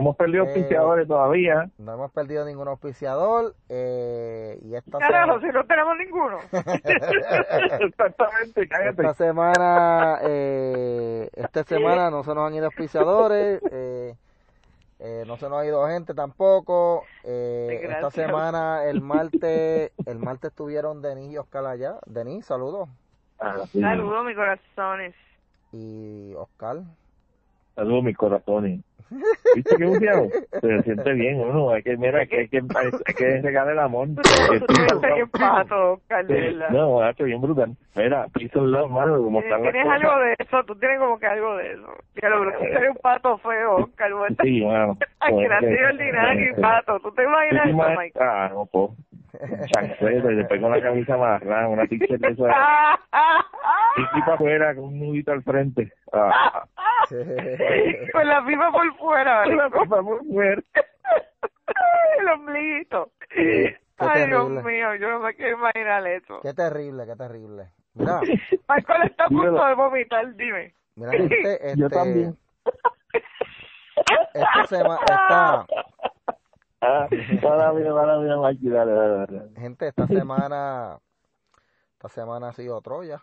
hemos perdido Eh, auspiciadores todavía. No hemos perdido ningún auspiciador. Eh, y esta Carajo, semana, si no tenemos ninguno. Exactamente, cállate. esta semana, eh, esta semana no se nos han ido auspiciadores. Eh, eh, no se nos ha ido gente tampoco. Eh, esta semana, el martes, el martes estuvieron Denis y Oscar allá. Denis, saludos. Ah, sí. Saludos, mis corazones. Y Oscar. Saludos, mis corazones. ¿Viste qué bufiado? Se siente bien uno. Hay que, mira, que, hay que, hay que regalar el amor. Tú tú te ves bien pato. No, ha hecho bien brutal. Mira, piso en love, mano, como están las Tienes cosas. algo de eso, tú tienes como que algo de eso. Ya lo tú eres un pato feo, Oscar. Sí, mano. Ay, grande y ordinario y pato. ¿Tú te imaginas ¿Tú te eso? Mike? Ah, no, po. Chancleta y después con la camisa amarrada, una t-shirt de eso. Y aquí para afuera con un nudito al frente. Ah, Con la pipa por fuera, una ¿vale? cosa muy fuerte. El ombliguito. Qué Ay, Dios mío, yo no me quiero imaginar eso. Qué terrible, qué terrible. Mira, Michael está a punto de vomitar, dime. mira, gente, este, Yo también. esta semana, esta, Ah, gente, esta semana, esta semana ha sido Troya.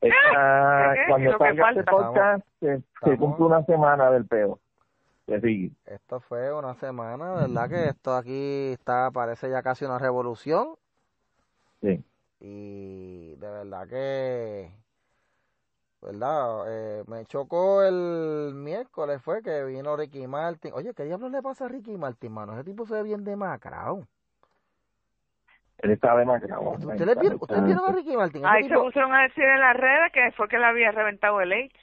Esta- ¿Qué? cuando salga este podcast, se, se cumple una semana del peo. Sigue. Esto fue una semana, ¿verdad? Que esto aquí está, parece ya casi una revolución. Sí. Y de verdad que, ¿verdad? Eh, me chocó el miércoles, fue que vino Ricky Martin. Oye, ¿qué diablos le pasa a Ricky Martin, mano? Ese tipo se ve bien demacrado. Él está demacrado. ¿Ustedes vieron, ¿ustedes vieron a Ricky Martin? Ahí se pusieron a decir en las redes que fue que le había reventado el AIDS,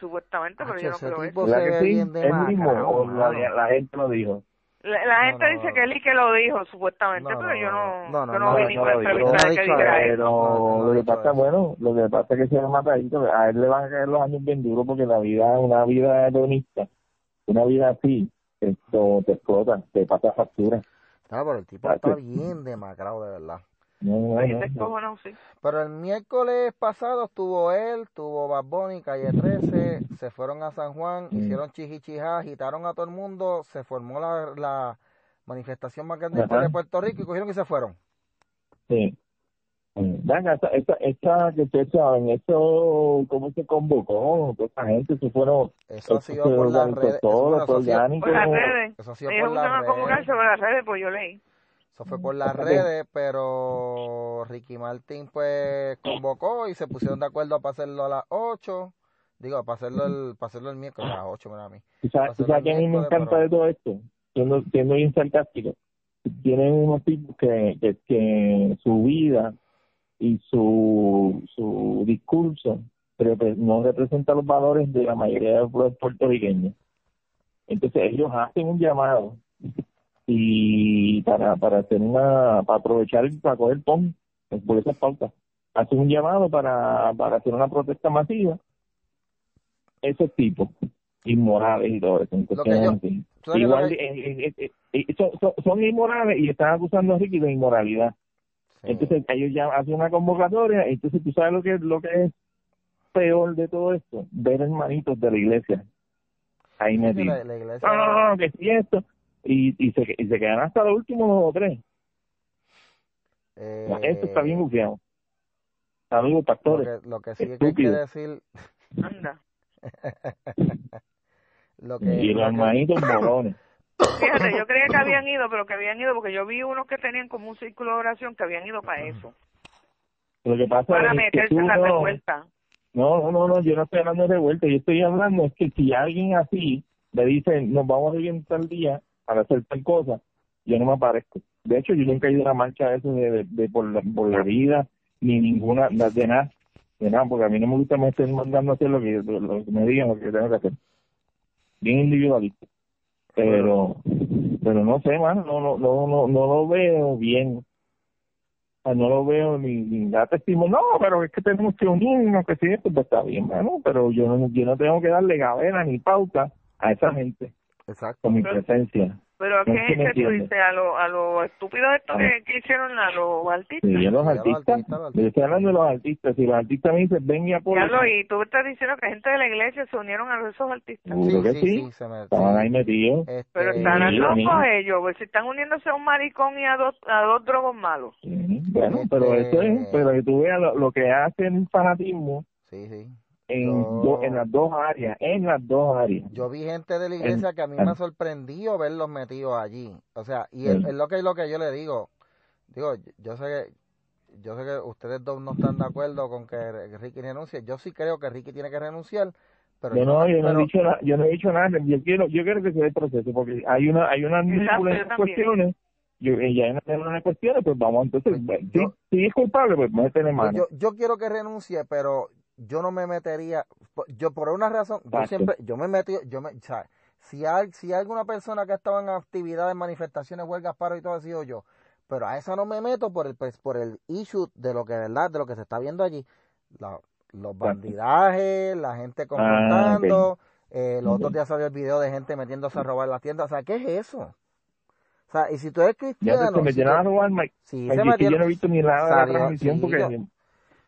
supuestamente, pero yo no creo eso. se ¿Verdad ve que sí? ¿Él mismo la, la gente lo dijo? La, la gente No, dice no. que él y que lo dijo, supuestamente, pero yo no, no, no, yo no, no, vi ninguna entrevista que diga. Pero lo que pasa, bueno, lo que pasa es que se va matadito. A él le van a caer los años bien duros porque la vida, una vida hedonista, una vida así, esto te explota, te pasa factura. No, pero el tipo Acho. está bien demacrado, de verdad. No, no, Ahí no, se no. descojonó, sí. Pero el miércoles pasado estuvo él, tuvo Bad Bunny, Calle 13, se fueron a San Juan, Mm. hicieron chichichijá, agitaron a todo el mundo, se formó la, la manifestación más grande Ajá. de Puerto Rico y cogieron y se fueron. Sí. Venga, esta, esta, esta que ustedes saben, esto, ¿cómo se convocó? Toda esta gente, se fueron, Eso ha esto sido por las redes. todo, Eso, eso. Por las redes. eso ha sido Ellos por las convocarse redes. por las redes, pues yo leí. Eso fue por las redes, pero Ricky Martin pues convocó y se pusieron de acuerdo para hacerlo a las 8. Digo, para hacerlo el, para hacerlo el miércoles a las 8, mira a mí. ¿Tú sabes, que a mí me encanta de todo esto? Siendo, siendo bien sarcástico. Tienen unos tipos que, que, que su vida y su, su discurso no representa los valores de la mayoría de los puertorriqueños. Entonces ellos hacen un llamado y para, para hacer una, para aprovechar, para coger pon por esas pautas, hacen un llamado para, para hacer una protesta masiva. Esos tipos inmorales y todo eso. Entonces, Lo que yo- en fin. ¿Sabes lo Igual son- son inmorales y están acusando a Ricky de inmoralidad. Sí. Entonces ellos ya hacen una convocatoria, entonces tú sabes lo que lo que es peor de todo esto, ver hermanitos de la iglesia ahí Sí, que metidos. la, la iglesia... No, no, no, que sí esto. Y, y, se, y se quedan hasta los últimos dos o tres. eh, Esto está bien bufiado. Saludos, Lo pastores. que, lo que sí que hay que decir... Anda. lo que, Y los lo que- hermanitos morones. Fíjate, yo creía que habían ido, pero que habían ido porque yo vi unos que tenían como un círculo de oración que habían ido para eso. Lo que pasa Para es que meterse tú en la no, revuelta. No, no, no, no, yo no estoy hablando de revuelta, yo estoy hablando es que si alguien así le dice, nos vamos a reunir tal día para hacer tal cosa, yo no me aparezco. De hecho, yo nunca he ido a una marcha de eso de, de, de por, la, por la vida, ni ninguna, de de nada, de nada, porque a mí no me gusta me estén mandando a hacer lo que, lo que me digan, lo que tengo que hacer. Bien individualista. Pero, pero no sé, mano, no, no, no, no, no lo veo bien. Sea, no lo veo ni, ni da testimonio. No, pero es que tenemos que unirnos, que si esto, pues está bien, mano, pero yo no, yo no tengo que darle gavera ni pauta a esa gente Exacto. con mi presencia. Pero ¿a qué es que tú dices? ¿A los a lo estúpidos estos que, que hicieron a los artistas? Sí, a los Sí, artistas. Yo estoy hablando de los artistas. Si los artistas me dicen, ven y apoya. Y tú estás diciendo que gente de la iglesia se unieron a esos artistas. Sí. Que sí. se me- Estaban sí. ahí metidos. Este, Pero Sí, estarán sí, locos sí. ellos, pues si están uniéndose a un maricón y a dos, a dos drogos malos. Sí, Bueno, Este- pero eso es, pero que tú veas lo, lo que hace el fanatismo Sí, sí. En, Yo- do- en las dos áreas, en las dos áreas. Yo vi gente de la iglesia que a mí me ha sorprendido verlos metidos allí. O sea, y es, lo que es lo que yo le digo. Digo, yo sé que yo sé que ustedes dos no están de acuerdo con que Ricky renuncie. Yo sí creo que Ricky tiene que renunciar, pero yo no, yo no pero- he dicho nada, yo no he dicho nada, yo quiero, yo quiero que se dé el proceso, porque hay una, hay unas cuestiones, yo, y ya hay unas, unas cuestiones, pues vamos, entonces, Pues yo- si, si es culpable, pues vamos a tener Pues mano. yo, yo quiero que renuncie, pero yo no me metería, yo por una razón, yo siempre, yo me metí, yo me, o sea, si hay, si hay alguna persona que estaba en actividades, manifestaciones, huelgas, paro y todo, ha sido yo, pero a esa no me meto por el, pues, por el issue de lo que, verdad, de lo que se está viendo allí, La- los bandidajes, la gente confrontando, eh, los otros días salió el video de gente metiéndose a robar las tiendas, o sea, ¿qué es eso? O sea, y si tú eres Ya cristiano, se, se metieron a robar, Mike. se yo no he visto ni nada de la transmisión, porque,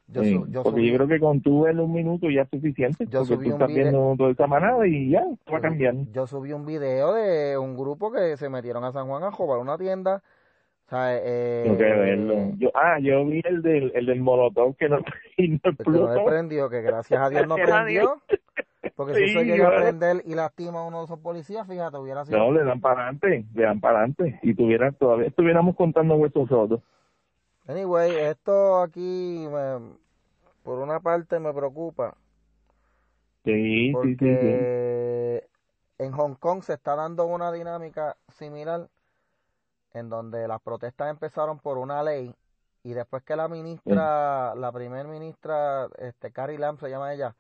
yo- yo porque subí- yo creo que con tú verlo un minuto ya es suficiente, Yo porque subí tú estás video- viendo toda esa manada y ya, va cambiando. Yo subí un video de un grupo que se metieron a San Juan a robar una tienda. O sea, eh, Tengo que verlo. Yo, ah, yo vi el del, el del molotov que no, y no que no prendió, que gracias a Dios no a prendió. Porque si eso llega a prender y lastima a uno de esos policías, fíjate, hubiera sido. No, le dan para adelante, le dan para adelante. Y tuviera, todavía estuviéramos contando huesos rotos. Anyway, esto aquí, me- por una parte, me preocupa. Sí, sí, sí, sí. Porque en Hong Kong se está dando una dinámica similar en donde las protestas empezaron por una ley y después que la ministra, la primer ministra, este Carrie Lam se llama ella,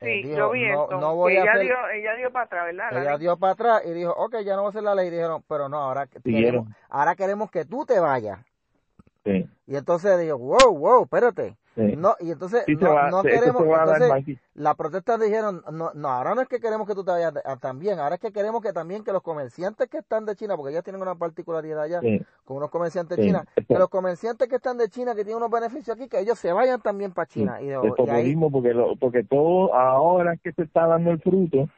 eh, Sí, dijo, yo vi no, esto, no voy que a ella hacer, dio, ella dio para atrás, ¿verdad? La ella ley. dio para atrás y dijo, ok, ya no va a ser la ley, dijeron, pero no, ahora queremos, ahora queremos que tú te vayas. Sí, Y entonces dijo, wow, wow, espérate. sí. No, y entonces Sí, no, va- no eso queremos, entonces Mikey. las protestas dijeron, no, no, ahora no es que queremos que tú te vayas de- también, ahora es que queremos que también que los comerciantes que están de China, porque ellas tienen una particularidad allá Sí, con unos comerciantes Sí, chinos, esto- que los comerciantes que están de China, que tienen unos beneficios aquí, que ellos se vayan también para sí. China. Y, de- El y ahí, populismo, porque, lo, porque todo ahora es que se está dando el fruto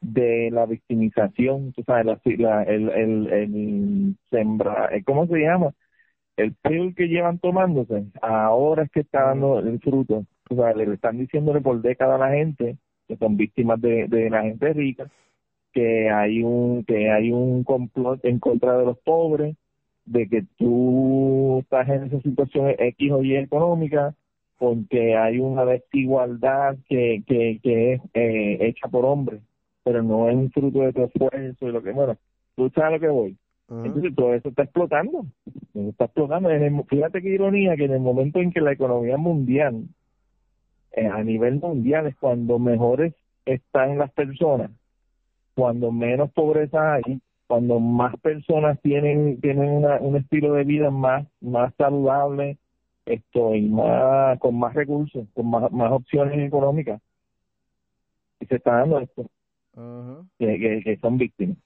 de la victimización, tú sabes, la, la- el, el, el sembra, ¿cómo se llama? El pil que llevan tomándose, ahora es que está dando el fruto. O sea, le están diciéndole por décadas a la gente que son víctimas de, de la gente rica, que hay un que hay un complot en contra de los pobres, de que tú estás en esa situación X o Y económica, porque hay una desigualdad que, que, que es eh, hecha por hombres, pero no es un fruto de tu esfuerzo y lo que, bueno, tú sabes lo que voy. Entonces todo eso está explotando, Eso está explotando. En el- fíjate qué ironía que en el momento en que la economía mundial, eh, a nivel mundial, es cuando mejores están las personas, cuando menos pobreza hay, cuando más personas tienen tienen una, un estilo de vida más más saludable, esto y más con más recursos, con más, más opciones económicas. Y se está dando esto que, que, que son víctimas.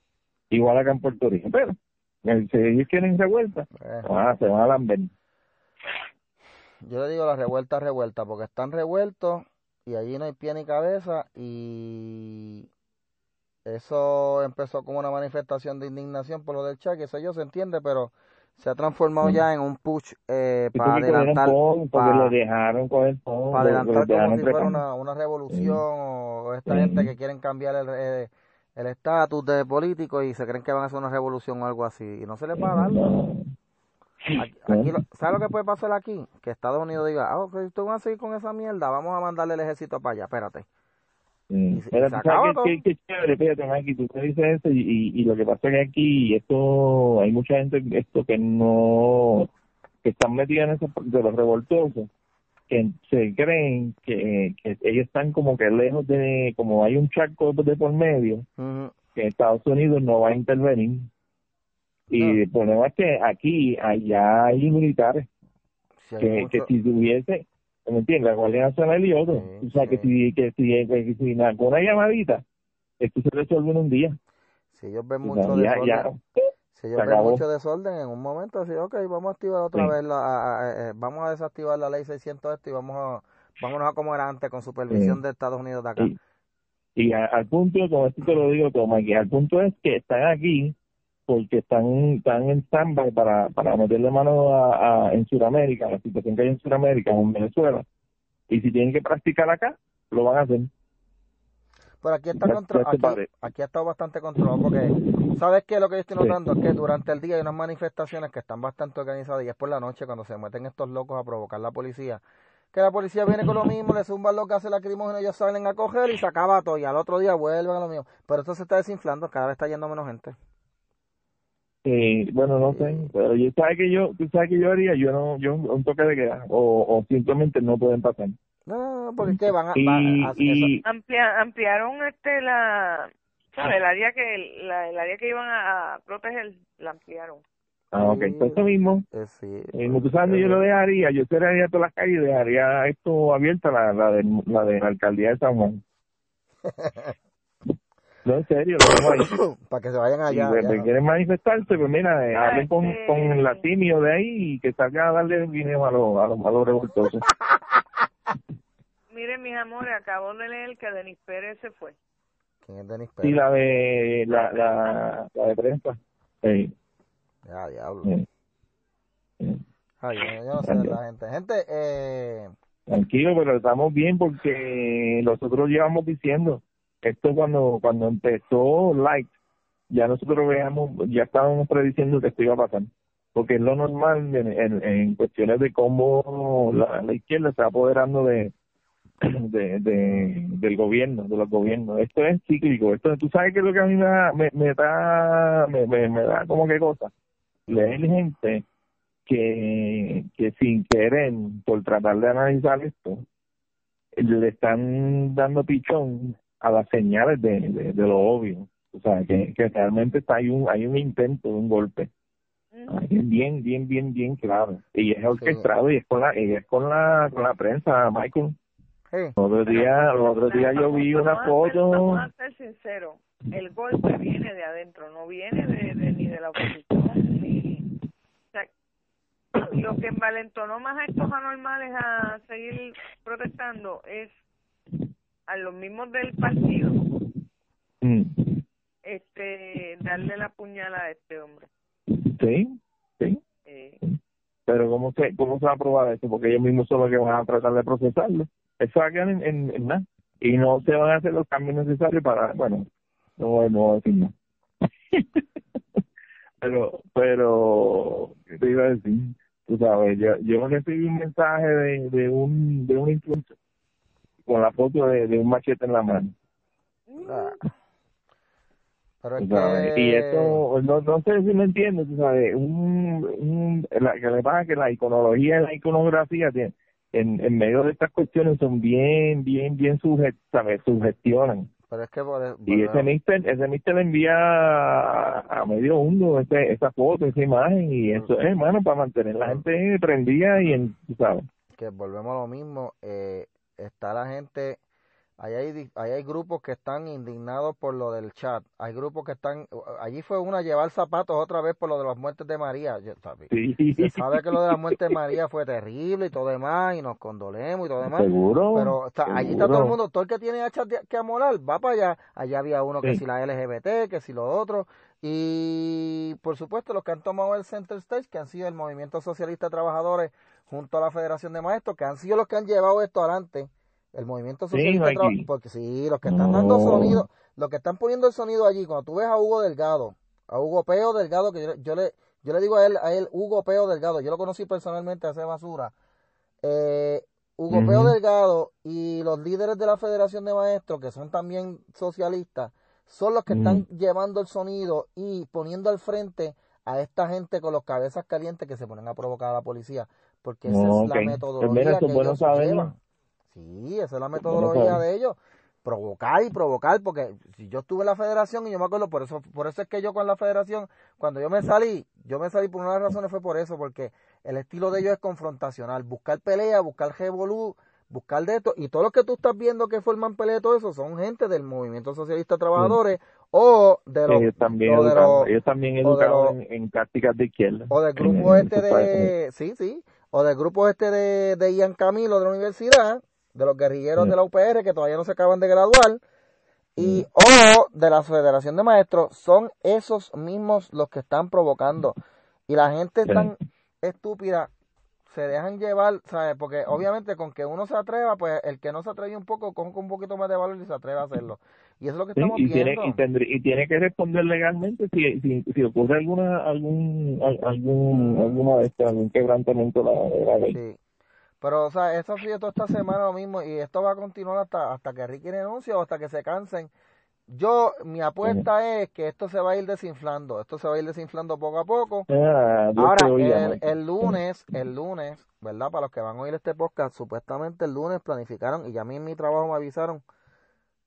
Igual acá en Puerto Rico. Pero, si ellos quieren revuelta, Eh, se van a, se van a lamber. yo le digo la revuelta, revuelta, porque están revueltos y allí no hay pie ni cabeza y eso empezó como una manifestación de indignación por lo del chat, que eso yo se entiende, pero se ha transformado Mm. ya en un push eh, para adelantar, pon, porque pa- lo dejaron coger pon, para adelantar como si fuera una, una revolución o esta gente que quieren cambiar el eh, el estatus de político y se creen que van a hacer una revolución o algo así y no se les va a dar. Aquí, lo- ¿Sabes lo que puede pasar aquí? Que Estados Unidos diga, ah, ok, ustedes van a seguir con esa mierda, vamos a mandarle el ejército para allá, espérate. Sí. Y se- Mira, y se tú acaba sabes todo. qué, qué, qué chévere, fíjate, Mikey, tú te dices eso y, y, y lo que pasa es que aquí esto, hay mucha gente esto que no, que están metida en eso de los revoltosos, que se creen que, que ellos están como que lejos de, como hay un charco de por medio, que Estados Unidos no va a intervenir. Y No. el problema es que aquí, allá hay militares Si hay que, mucho- que si tuviese, ¿me entiendes? La Guardia Nacional y otros. Sí, o sea, que si, que si, que si con una llamadita, esto se resuelve en un día. si ellos ven O sea, mucho ya, desorden, ya, Si ellos ven mucho desorden en un momento, así, ok, vamos a activar otra vez, la, eh, vamos a desactivar la ley 600 esto y vamos a, vámonos a como era antes con supervisión de Estados Unidos de acá. Y, al punto, como esto te lo digo, Tomás, que al punto es que están aquí porque están, están en stand para, para meterle mano a, en Sudamérica, la situación que hay en Sudamérica, en Venezuela. Y si tienen que practicar acá, lo van a hacer. Pero aquí está aquí, aquí, ha estado bastante controlado porque, ¿sabes qué? Lo que yo estoy notando es que durante el día hay unas manifestaciones que están bastante organizadas y es por la noche cuando se meten estos locos a provocar la policía. Que la policía viene con lo mismo, le zumban lo que hace la lacrimógeno, ellos salen a coger y se acaba todo y al otro día vuelven a lo mismo. Pero esto se está desinflando, cada vez está yendo menos gente. Sí, bueno, no sé, pero yo sabes que yo, tú sabes que yo haría, yo no, yo un toque de queda o, o simplemente no pueden pasar. No, porque ¿qué van a, ampliaron este la el área que la, el área que iban a proteger la ampliaron. Ah, ok, pues eso mismo. Eh, sí, eh, tú sabes, yo lo dejaría, yo cerraría todas las calles y dejaría esto abierta, la, la, de, la de la alcaldía de San Juan. no, en serio, lo ahí. Para que se vayan allá. Si quieren manifestarse, pues mira, eh, hablen con, este con la timio de ahí y que salga a darle dinero a los, a los, a los revoltosos. Miren, mis amores, acabo de leer que Denis Pérez se fue. ¿Quién es Denis Pérez? Sí, la de, la, la, la de prensa. Sí. Ya, diablo. Ay, yo, no sé la gente. Gente, eh... Tranquilo, pero estamos bien porque nosotros llevamos diciendo, esto cuando cuando empezó Light, ya nosotros veamos, ya estábamos prediciendo que esto iba a pasar porque es lo normal en, en, cuestiones de cómo la, la, izquierda está apoderando de, de, de, del gobierno, de los gobiernos. Esto es cíclico. Esto, tú sabes que lo que a mí me da, me, me da, me, me, da como que cosa. Leer gente que, que sin querer, por tratar de analizar esto, le están dando pichón a las señales de, de, lo obvio. O sea, que, que realmente está, hay un hay un intento de un golpe bien, bien, bien, bien claro. Y es orquestado y es con la, y es con la, con la prensa, Michael. Sí. Otro día, otro día yo vi una foto. Vamos a ser sinceros, el golpe viene de adentro, no viene de, ni de la oposición, ni... O sea, lo que envalentonó más a estos anormales a seguir protestando es a los mismos del partido mm. este darle la puñalada a este hombre. Sí, sí. Pero ¿cómo se, ¿cómo se va a probar eso? Porque ellos mismos son los que van a tratar de procesarlo. Eso va a quedar en, en, nada. Y no se van a hacer los cambios necesarios para, bueno, no, no a decir nada. pero, pero, ¿qué te iba a decir? Tú sabes, yo, yo recibí un mensaje de, de un, de un influencer con la foto de, de un machete en la mano. Ah. Y esto, no, no sé si me entiendes, tú sabes, un, un, la, que le pasa que la iconología y la iconografía tiene, en, en medio de estas cuestiones son bien, bien, bien sujet, ¿sabes? sugestionan. Pero es que y ese mister, ese mister le envía a, medio mundo ese, esa foto, esa imagen, y eso es, hermano, para mantener la gente prendida y en, ¿sabes? Que volvemos a lo mismo, eh, está la gente Ahí hay, hay grupos que están indignados por lo del chat. Hay grupos que están. Allí fue una a llevar zapatos otra vez por lo de las muertes de María. Se sabe que lo de la muerte de María fue terrible y todo demás, y nos condolemos y todo demás. Seguro. Pero está, allí está todo el mundo. Todo el que tiene hachas que amolar va para allá. Allá había uno que si la LGBT, que si lo otro. Y por supuesto, los que han tomado el Center Stage, que han sido el Movimiento Socialista de Trabajadores junto a la Federación de Maestros, que han sido los que han llevado esto adelante el movimiento socialista porque sí, los que están dando sonido, los que están poniendo el sonido allí, cuando tú ves a Hugo Delgado, a Hugo Peo Delgado, que yo, le yo le digo a él, a él Hugo Peo Delgado, yo lo conocí personalmente hace basura. Eh, Hugo Peo Delgado y los líderes de la Federación de Maestros, que son también socialistas, son los que están llevando el sonido y poniendo al frente a esta gente con los cabezas calientes que se ponen a provocar a la policía, porque esa es la metodología que ellos. Sí, esa es la metodología de ellos. Provocar y provocar, porque si yo estuve en la federación y yo me acuerdo, por eso, por eso es que yo con la federación, cuando yo me salí, yo me salí por una de las razones fue por eso, porque el estilo de ellos es confrontacional, buscar pelea, buscar revolú, buscar de esto. Y todos los que tú estás viendo que forman pelea y todo eso son gente del Movimiento Socialista Trabajadores o de los... ellos también o de educados, los- ellos también educados en, en tácticas de izquierda. o del grupo en este de... Sí, sí. O del grupo este de, de Ian Camilo de la universidad, de los guerrilleros de la UPR que todavía no se acaban de graduar. Y, o de la Federación de Maestros, son esos mismos los que están provocando. Y la gente Sí. tan estúpida se dejan llevar, ¿sabes? Porque obviamente con que uno se atreva, pues el que no se atreve un poco, coge un poquito más de valor y se atreve a hacerlo. Y eso es lo que Sí, estamos y tiene viendo. y, tendrí- y tiene que responder legalmente si si, si ocurre alguna algún al- algún alguna de estas algún quebrantamiento de la, de la ley Sí. Pero, o sea, eso ha sido toda esta semana lo mismo y esto va a continuar hasta, hasta que Ricky renuncie o hasta que se cansen. Yo, mi apuesta es que esto se va a ir desinflando, esto se va a ir desinflando poco a poco. Ah, Ahora, el, el lunes, el lunes, ¿verdad? Para los que van a oír este podcast, supuestamente el lunes planificaron y ya a mí en mi trabajo me avisaron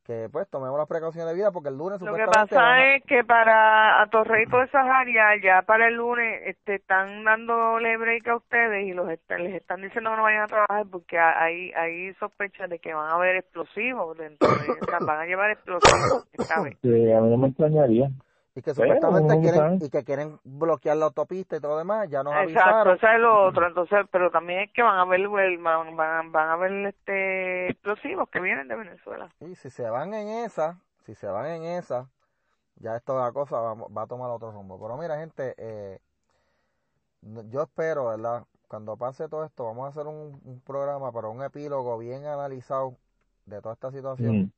que pues tomemos las precauciones de vida porque el lunes Lo que pasa a- es que para Atorrey y todas esas áreas, ya para el lunes, este, están dándole break a ustedes y los est- les están diciendo que no vayan a trabajar porque hay, hay sospechas de que van a haber explosivos dentro de, o sea, van a llevar explosivos esta vez. Sí, a mí no me extrañaría y que supuestamente quieren y que quieren bloquear la autopista y todo lo demás, ya nos Exacto, avisaron. eso es lo otro, entonces, pero también es que van a haber, el- van, van, van a haber este explosivos que vienen de Venezuela. Y si se van en esa, si se van en esa, ya esto la cosa va, va a tomar otro rumbo. Pero mira, gente, eh, yo espero, ¿verdad? Cuando pase todo esto, vamos a hacer un, un programa para un epílogo bien analizado de toda esta situación. Mm.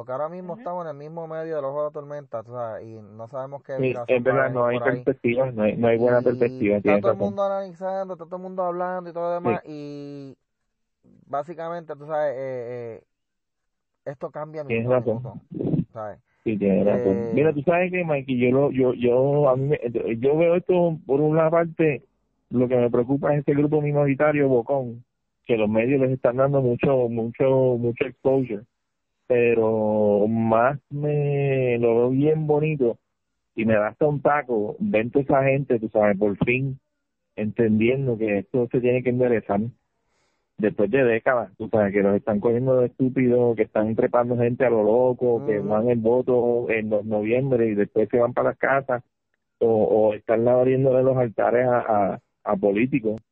Porque ahora mismo estamos en el mismo medio del ojo de la tormenta, tú sabes, y no sabemos qué Sí, es verdad no hay perspectiva no hay, no hay buena Y perspectiva Está todo el razón. mundo analizando, está todo el mundo hablando y todo lo demás. Y básicamente, tú sabes, eh, eh, esto cambia a razón. Sí, tienes razón. Eh, Mira, tú sabes que, Mikey, yo, lo, yo, yo, a mí me- yo veo esto por una parte, lo que me preocupa es este grupo minoritario, Bocón, que los medios les están dando mucho, mucho, mucho exposure, pero más me lo veo bien bonito y me da hasta un taco toda esa gente, tú sabes, por fin entendiendo que esto se tiene que enderezar después de décadas, tú sabes, que los están cogiendo de estúpidos, que están trepando gente a lo loco, que Ujú. van el voto en los noviembre y después se van para las casas, o, o están abriéndole los altares a, a, a políticos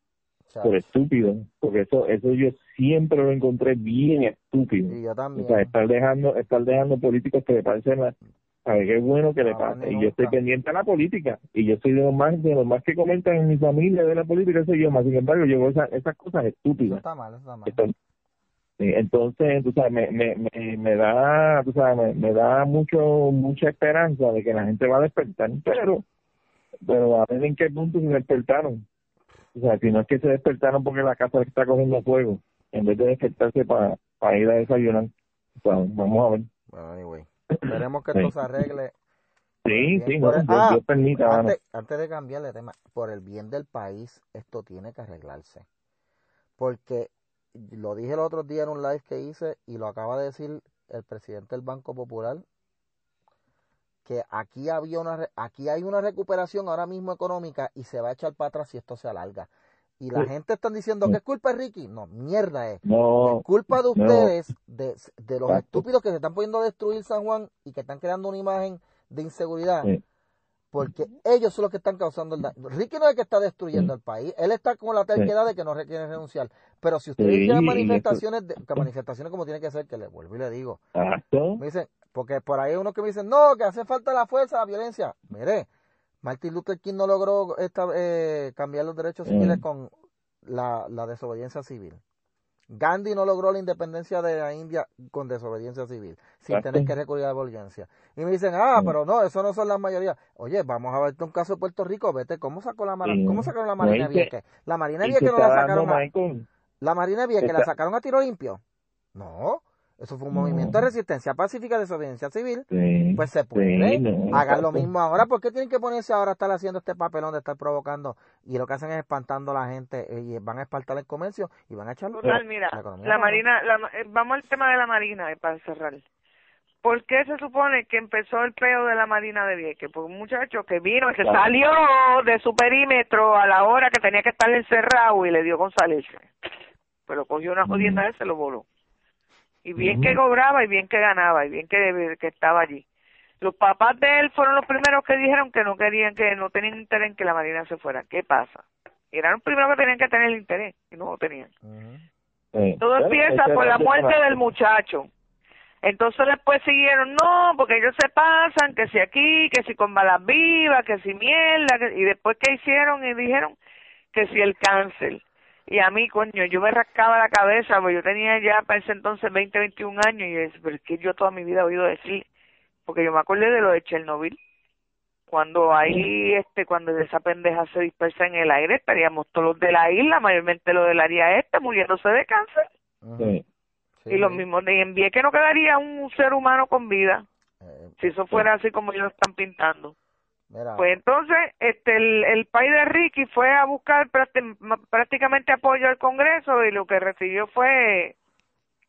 por estúpidos, porque eso eso yo siempre lo encontré bien estúpido. y yo O también. sea, estar dejando, estar dejando políticos que le parecen la, sabe qué bueno que le No, pase. ni Y yo estoy pendiente a la política. Y yo soy de los más, de los más que comentan en mi familia de la política, soy yo. Más sin embargo, yo veo esas, esas cosas Eso estúpidas. está mal, eso está mal. Entonces, entonces, tú sabes, me, me, me, me da, tú sabes, me, me da mucho, mucha esperanza de que la gente va a despertar, pero, pero a ver en qué punto se despertaron. O sea, si no es que se despertaron porque la casa está cogiendo fuego, en vez de despertarse para ir a desayunar. Sea, vamos a ver. Bueno, anyway. Esperemos que Sí. esto se arregle. Sí, sí, por no, el- Dios, ah, Dios permita. Antes, antes de cambiar de tema, por el bien del país, esto tiene que arreglarse. Porque lo dije el otro día en un live que hice y lo acaba de decir el presidente del Banco Popular, que aquí había una aquí hay una recuperación ahora mismo económica y se va a echar para atrás si esto se alarga. Y la Sí. gente está diciendo Sí. que es culpa de Ricky. No, mierda es. No, Es culpa de no. ustedes, de, de los Exacto. estúpidos que se están poniendo a destruir San Juan y que están creando una imagen de inseguridad, Sí. porque ellos son los que están causando el daño. Ricky no es el que está destruyendo el país, él está con la terquedad de que no requiere renunciar. Pero si ustedes eso- manifestaciones, de, que manifestaciones como tiene que ser, que le vuelvo y le digo, exacto. me dicen, porque por ahí hay unos que me dicen, no, que hace falta la fuerza, la violencia. Mire, Martin Luther King no logró esta, eh, cambiar los derechos Mm. civiles con la, la desobediencia civil. Gandhi no logró la independencia de la India con desobediencia civil, sin Exacto. tener que recurrir a la violencia. Y me dicen, ah, Mm. pero no, eso no son las mayorías. Oye, vamos a verte un caso de Puerto Rico, vete, ¿cómo sacó la Mar- Sí. cómo sacaron la No, Marina Vieques? La Marina Vieques no la sacaron a, la Marina Vieques la sacaron a tiro limpio. No, eso fue un No. movimiento de resistencia pacífica, desobediencia civil. sí, Pues se sí, puede. no, Hagan lo mismo ahora. ¿Por qué tienen que ponerse ahora a estar haciendo este papelón de estar provocando? Y lo que hacen es espantando a la gente eh, y van a espantar el comercio y van a echarlo. Total, mira, la Marina, la, ma- eh, vamos al tema de la Marina eh, para cerrar. ¿Por qué se supone que empezó el peo de la Marina de Vieques? Porque un muchacho que vino y se Claro. salió de su perímetro a la hora que tenía que estar encerrado y le dio con salirse. pero cogió una jodienda y se lo voló. Y bien que cobraba y bien que ganaba y bien que, que estaba allí. Los papás de él fueron los primeros que dijeron que no querían, que no tenían interés en que la Marina se fuera. ¿Qué pasa? Eran los primeros que tenían que tener el interés y no lo tenían. Todo empieza por la muerte del muchacho. Entonces después siguieron, no, porque ellos se pasan, que si aquí, que si con balas vivas, que si mierda, y después que hicieron y dijeron que si el cáncer. Y a mí, coño, yo me rascaba la cabeza, porque yo tenía ya para ese entonces 20, 21 años, y es, pero es que yo toda mi vida he oído decir, porque yo me acordé de lo de Chernobyl, cuando ahí, este, cuando esa pendeja se dispersa en el aire, estaríamos todos los de la isla, mayormente los del área este, muriéndose de cáncer. Sí. Y lo mismo, de que no quedaría un ser humano con vida, eh, si eso fuera así como ellos están pintando. Pues entonces, este, el, el país de Ricky fue a buscar prácticamente apoyo al Congreso y lo que recibió fue,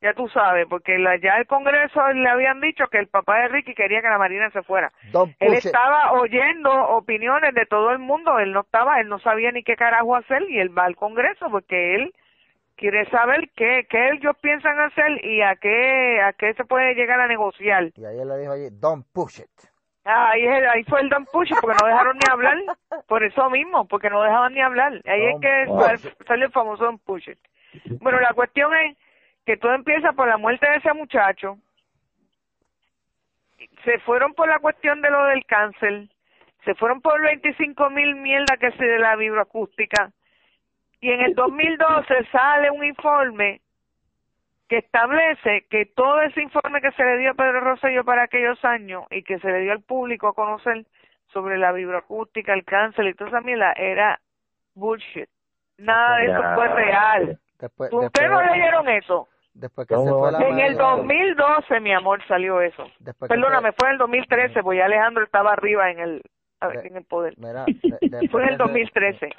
ya tú sabes, porque la, ya el Congreso le habían dicho que el papá de Ricky quería que la Marina se fuera. él estaba oyendo opiniones de todo el mundo, él no estaba, él no sabía ni qué carajo hacer y él va al Congreso porque él quiere saber qué, qué ellos piensan hacer y a qué, a qué se puede llegar a negociar. Y ahí él le dijo, oye, don't push it. Ah, ahí, ahí fue el don't push it porque no dejaron ni hablar, por eso mismo, porque no dejaban ni hablar. Ahí es que sale el famoso don't push it. Bueno, la cuestión es que todo empieza por la muerte de ese muchacho. Se fueron por la cuestión de lo del cáncer, se fueron por 25 mil mierda que se de la vibroacústica, y en el 2012 sale un informe que establece que todo ese informe que se le dio a Pedro Rosselló para aquellos años y que se le dio al público a conocer sobre la vibroacústica, el cáncer y toda esa mierda era bullshit. Nada de eso fue real. ¿Ustedes no leyeron eso? Después que se fue la en el 2012, mi amor, salió eso. Perdóname, fue en el 2013, porque Alejandro estaba arriba en el en el poder. fue en el 2013.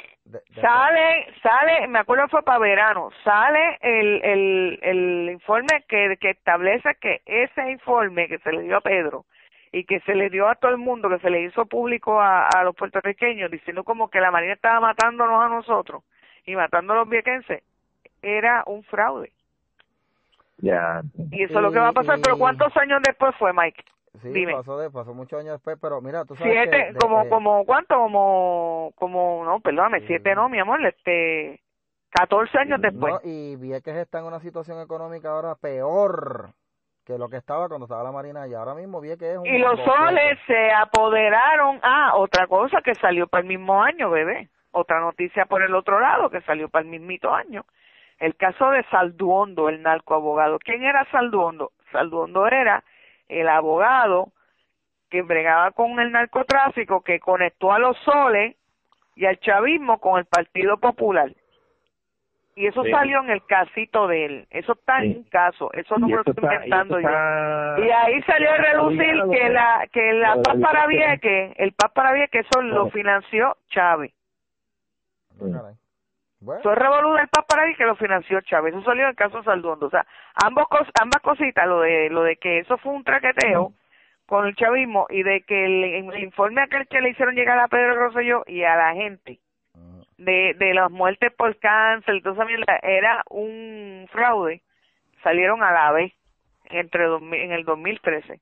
sale, sale, me acuerdo fue para verano, sale el, el, el informe que, que establece que ese informe que se le dio a Pedro y que se le dio a todo el mundo, que se le hizo público a, a los puertorriqueños, diciendo como que la Marina estaba matándonos a nosotros y matando a los viequenses, era un fraude. Ya. Y eso es lo que va a pasar, pero ¿cuántos años después fue, Mike? Sí, pasó, de, pasó muchos años después, pero mira, tú sabes Siete, como, como, ¿cuánto? Como, como, no, perdóname, siete no, mi amor, este, catorce años después. y Vieques está en una situación económica ahora peor que lo que estaba cuando estaba la Marina y ahora mismo Vieques es un... Y los soles se apoderaron, ah, otra cosa que salió para el mismo año, bebé, otra noticia por el otro lado que salió para el mismito año, el caso de Salduondo, el narcoabogado. ¿Quién era Salduondo? Salduondo era el abogado que bregaba con el narcotráfico, que conectó a los soles y al chavismo con el Partido Popular. Y eso salió en el casito de él. Eso está en un caso. Eso no lo estoy inventando yo. Y ahí salió a relucir que la que la paz para Vieque, el paz para Vieque, eso lo financió Chávez. Bueno. Eso es el paz para Vieque que lo financió Chávez. Eso salió en el caso Saldondo. O sea, ambos ambas cositas, lo de lo de que eso fue un traqueteo con el chavismo y de que el, informe aquel que le hicieron llegar a Pedro Rosselló y a la gente de, de las muertes por cáncer esa era un fraude, salieron a la vez entre en el 2013.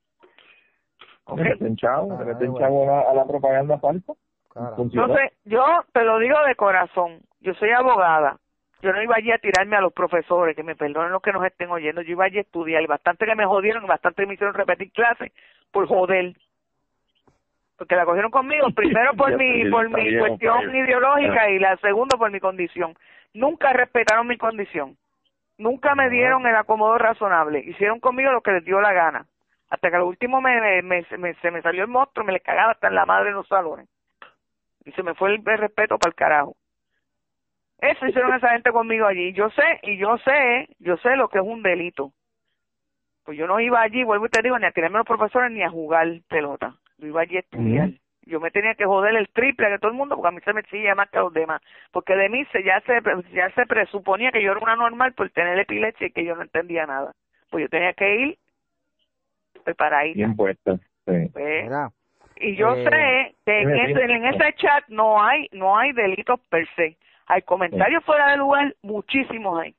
Okay. chavo, a, la propaganda falsa. Entonces, yo te lo digo de corazón, yo soy abogada, yo no iba allí a tirarme a los profesores, que me perdonen los que nos estén oyendo, yo iba allí a estudiar y bastante que me jodieron, bastante me hicieron repetir clases por joder. Porque la cogieron conmigo, primero por mi por mi cuestión ideológica y la segunda por mi condición. Nunca respetaron mi condición. Nunca me dieron el acomodo razonable. Hicieron conmigo lo que les dio la gana. Hasta que al último me, me, se me salió el monstruo, me le cagaba hasta en la madre en los salones. Y se me fue el respeto para el carajo. Eso hicieron esa gente conmigo allí. Yo sé, y yo sé, yo sé lo que es un delito. Pues yo no iba allí, vuelvo y te digo, ni a tirarme a los profesores ni a jugar pelota. Yo iba allí a estudiar. Yo me tenía que joder el triple de todo el mundo porque a mí se me exigía más que a los demás. Porque de mí se, ya, se, ya se presuponía que yo era una normal por tener epilepsia y que yo no entendía nada. Pues yo tenía que ir preparadita. Bien puesta. Sí. Pues, y yo eh, sé que en ese, en ese chat no hay no hay delitos per se hay comentarios fuera de lugar, muchísimos hay.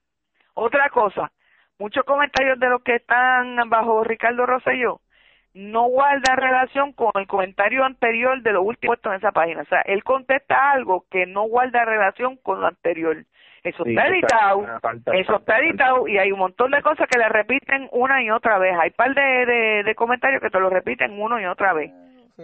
Otra cosa, muchos comentarios de los que están bajo Ricardo Rosselló no guardan relación con el comentario anterior de lo último puesto en esa página. O sea, él contesta algo que no guarda relación con lo anterior. Eso Sí, está editado, falta- eso está editado y hay un montón de cosas que le repiten una y otra vez. Hay un par de, de, de comentarios que te lo repiten uno y otra vez.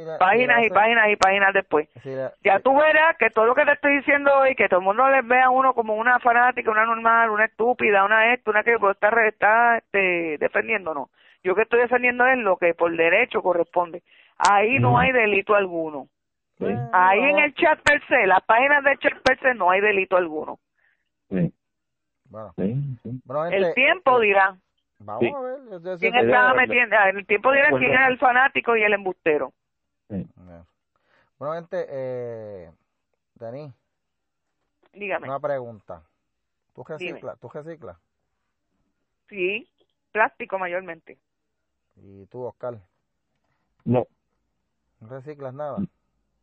La- Páginas la y páginas y páginas después. la- Ya tú verás que todo lo que te estoy diciendo hoy, que todo el mundo les vea a uno como una fanática, una normal, una estúpida, una esto, una que está, re- está este, defendiéndonos. Yo que estoy defendiendo es lo que por derecho corresponde. Ahí no hay delito alguno. Sí, Eh, Ahí no. en el chat per se, las páginas del chat per se, no hay delito alguno. sí, Bueno, sí, sí. bueno, El tiempo dirá. Vamos Sí. a ver. yo- yo- ¿Quién es estaba metiendo? ah, El tiempo dirá quién era el fanático y el embustero. Sí. Bueno, gente, eh, Denis, Dígame. una pregunta. ¿Tú reciclas? ¿Tú reciclas? Sí, plástico mayormente. ¿Y tú, Oscar? No, ¿No reciclas nada?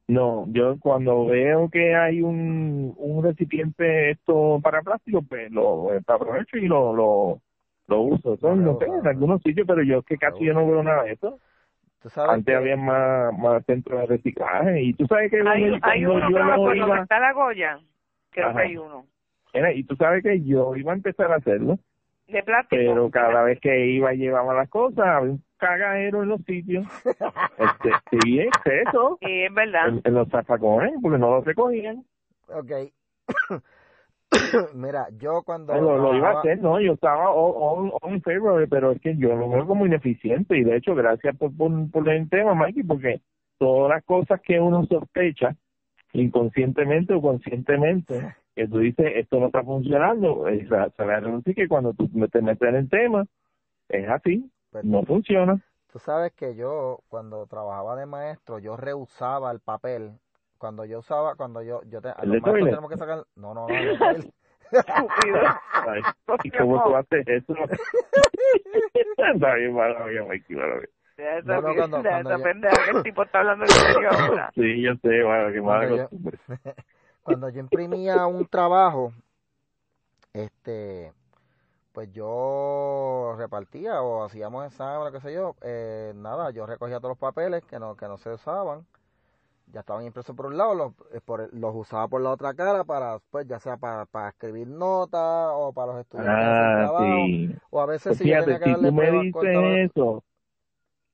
no, yo cuando veo que hay un, un recipiente esto para plástico, pues lo aprovecho y lo, lo, lo uso. Eso, Lo no sé, en algunos sitios, pero yo es que casi yo no veo nada de eso. ¿Tú sabes Antes que- había más, más centros de reciclaje y tú sabes que Hay, cuando- hay cuando uno, yo por donde iba, está la Goya, creo Ajá. que hay uno. Era- y tú sabes que yo iba a empezar a hacerlo, De plástico. pero cada vez que iba llevaba las cosas, había un cagadero en los sitios. este, sí, exceso Sí, es verdad. en, en los zafacones, porque no los recogían. Ok. Mira, yo cuando... lo, lo iba a hacer, no, yo estaba all in favor, pero es que yo lo veo como ineficiente y de hecho, gracias por, por, por el tema, Mikey, porque todas las cosas que uno sospecha, inconscientemente o conscientemente, que tú dices, esto no está funcionando, eh, se va a reducir que cuando tú te metes en el tema, es así, Pues, no funciona. Tú sabes que yo, cuando trabajaba de maestro, yo rehusaba el papel. Cuando yo usaba, cuando yo... yo te, ¿El los de maestros tenemos que sacar... No, no, no. de. Estúpido. Ay, ¿Y cómo tú haces eso? está bien, mala mía, Mikey, mala mía. Esa, No, no, cuando- deja cuando esa yo- pendeja que el tipo está hablando en serio ahora. Sí, yo sé, bueno, qué mala Cuando yo- costumbre. cuando yo imprimía un trabajo, este, pues yo repartía o hacíamos exámenes, qué sé yo, eh, nada, yo recogía todos los papeles que no, que no se usaban, ya estaban impresos por un lado, los, eh, por los usaba por la otra cara para, pues ya sea para, para escribir notas o para los estudiantes Ah, trabajo, sí. o a veces Pues si yo fíjate, tenía que si tú me dices cortadas- eso,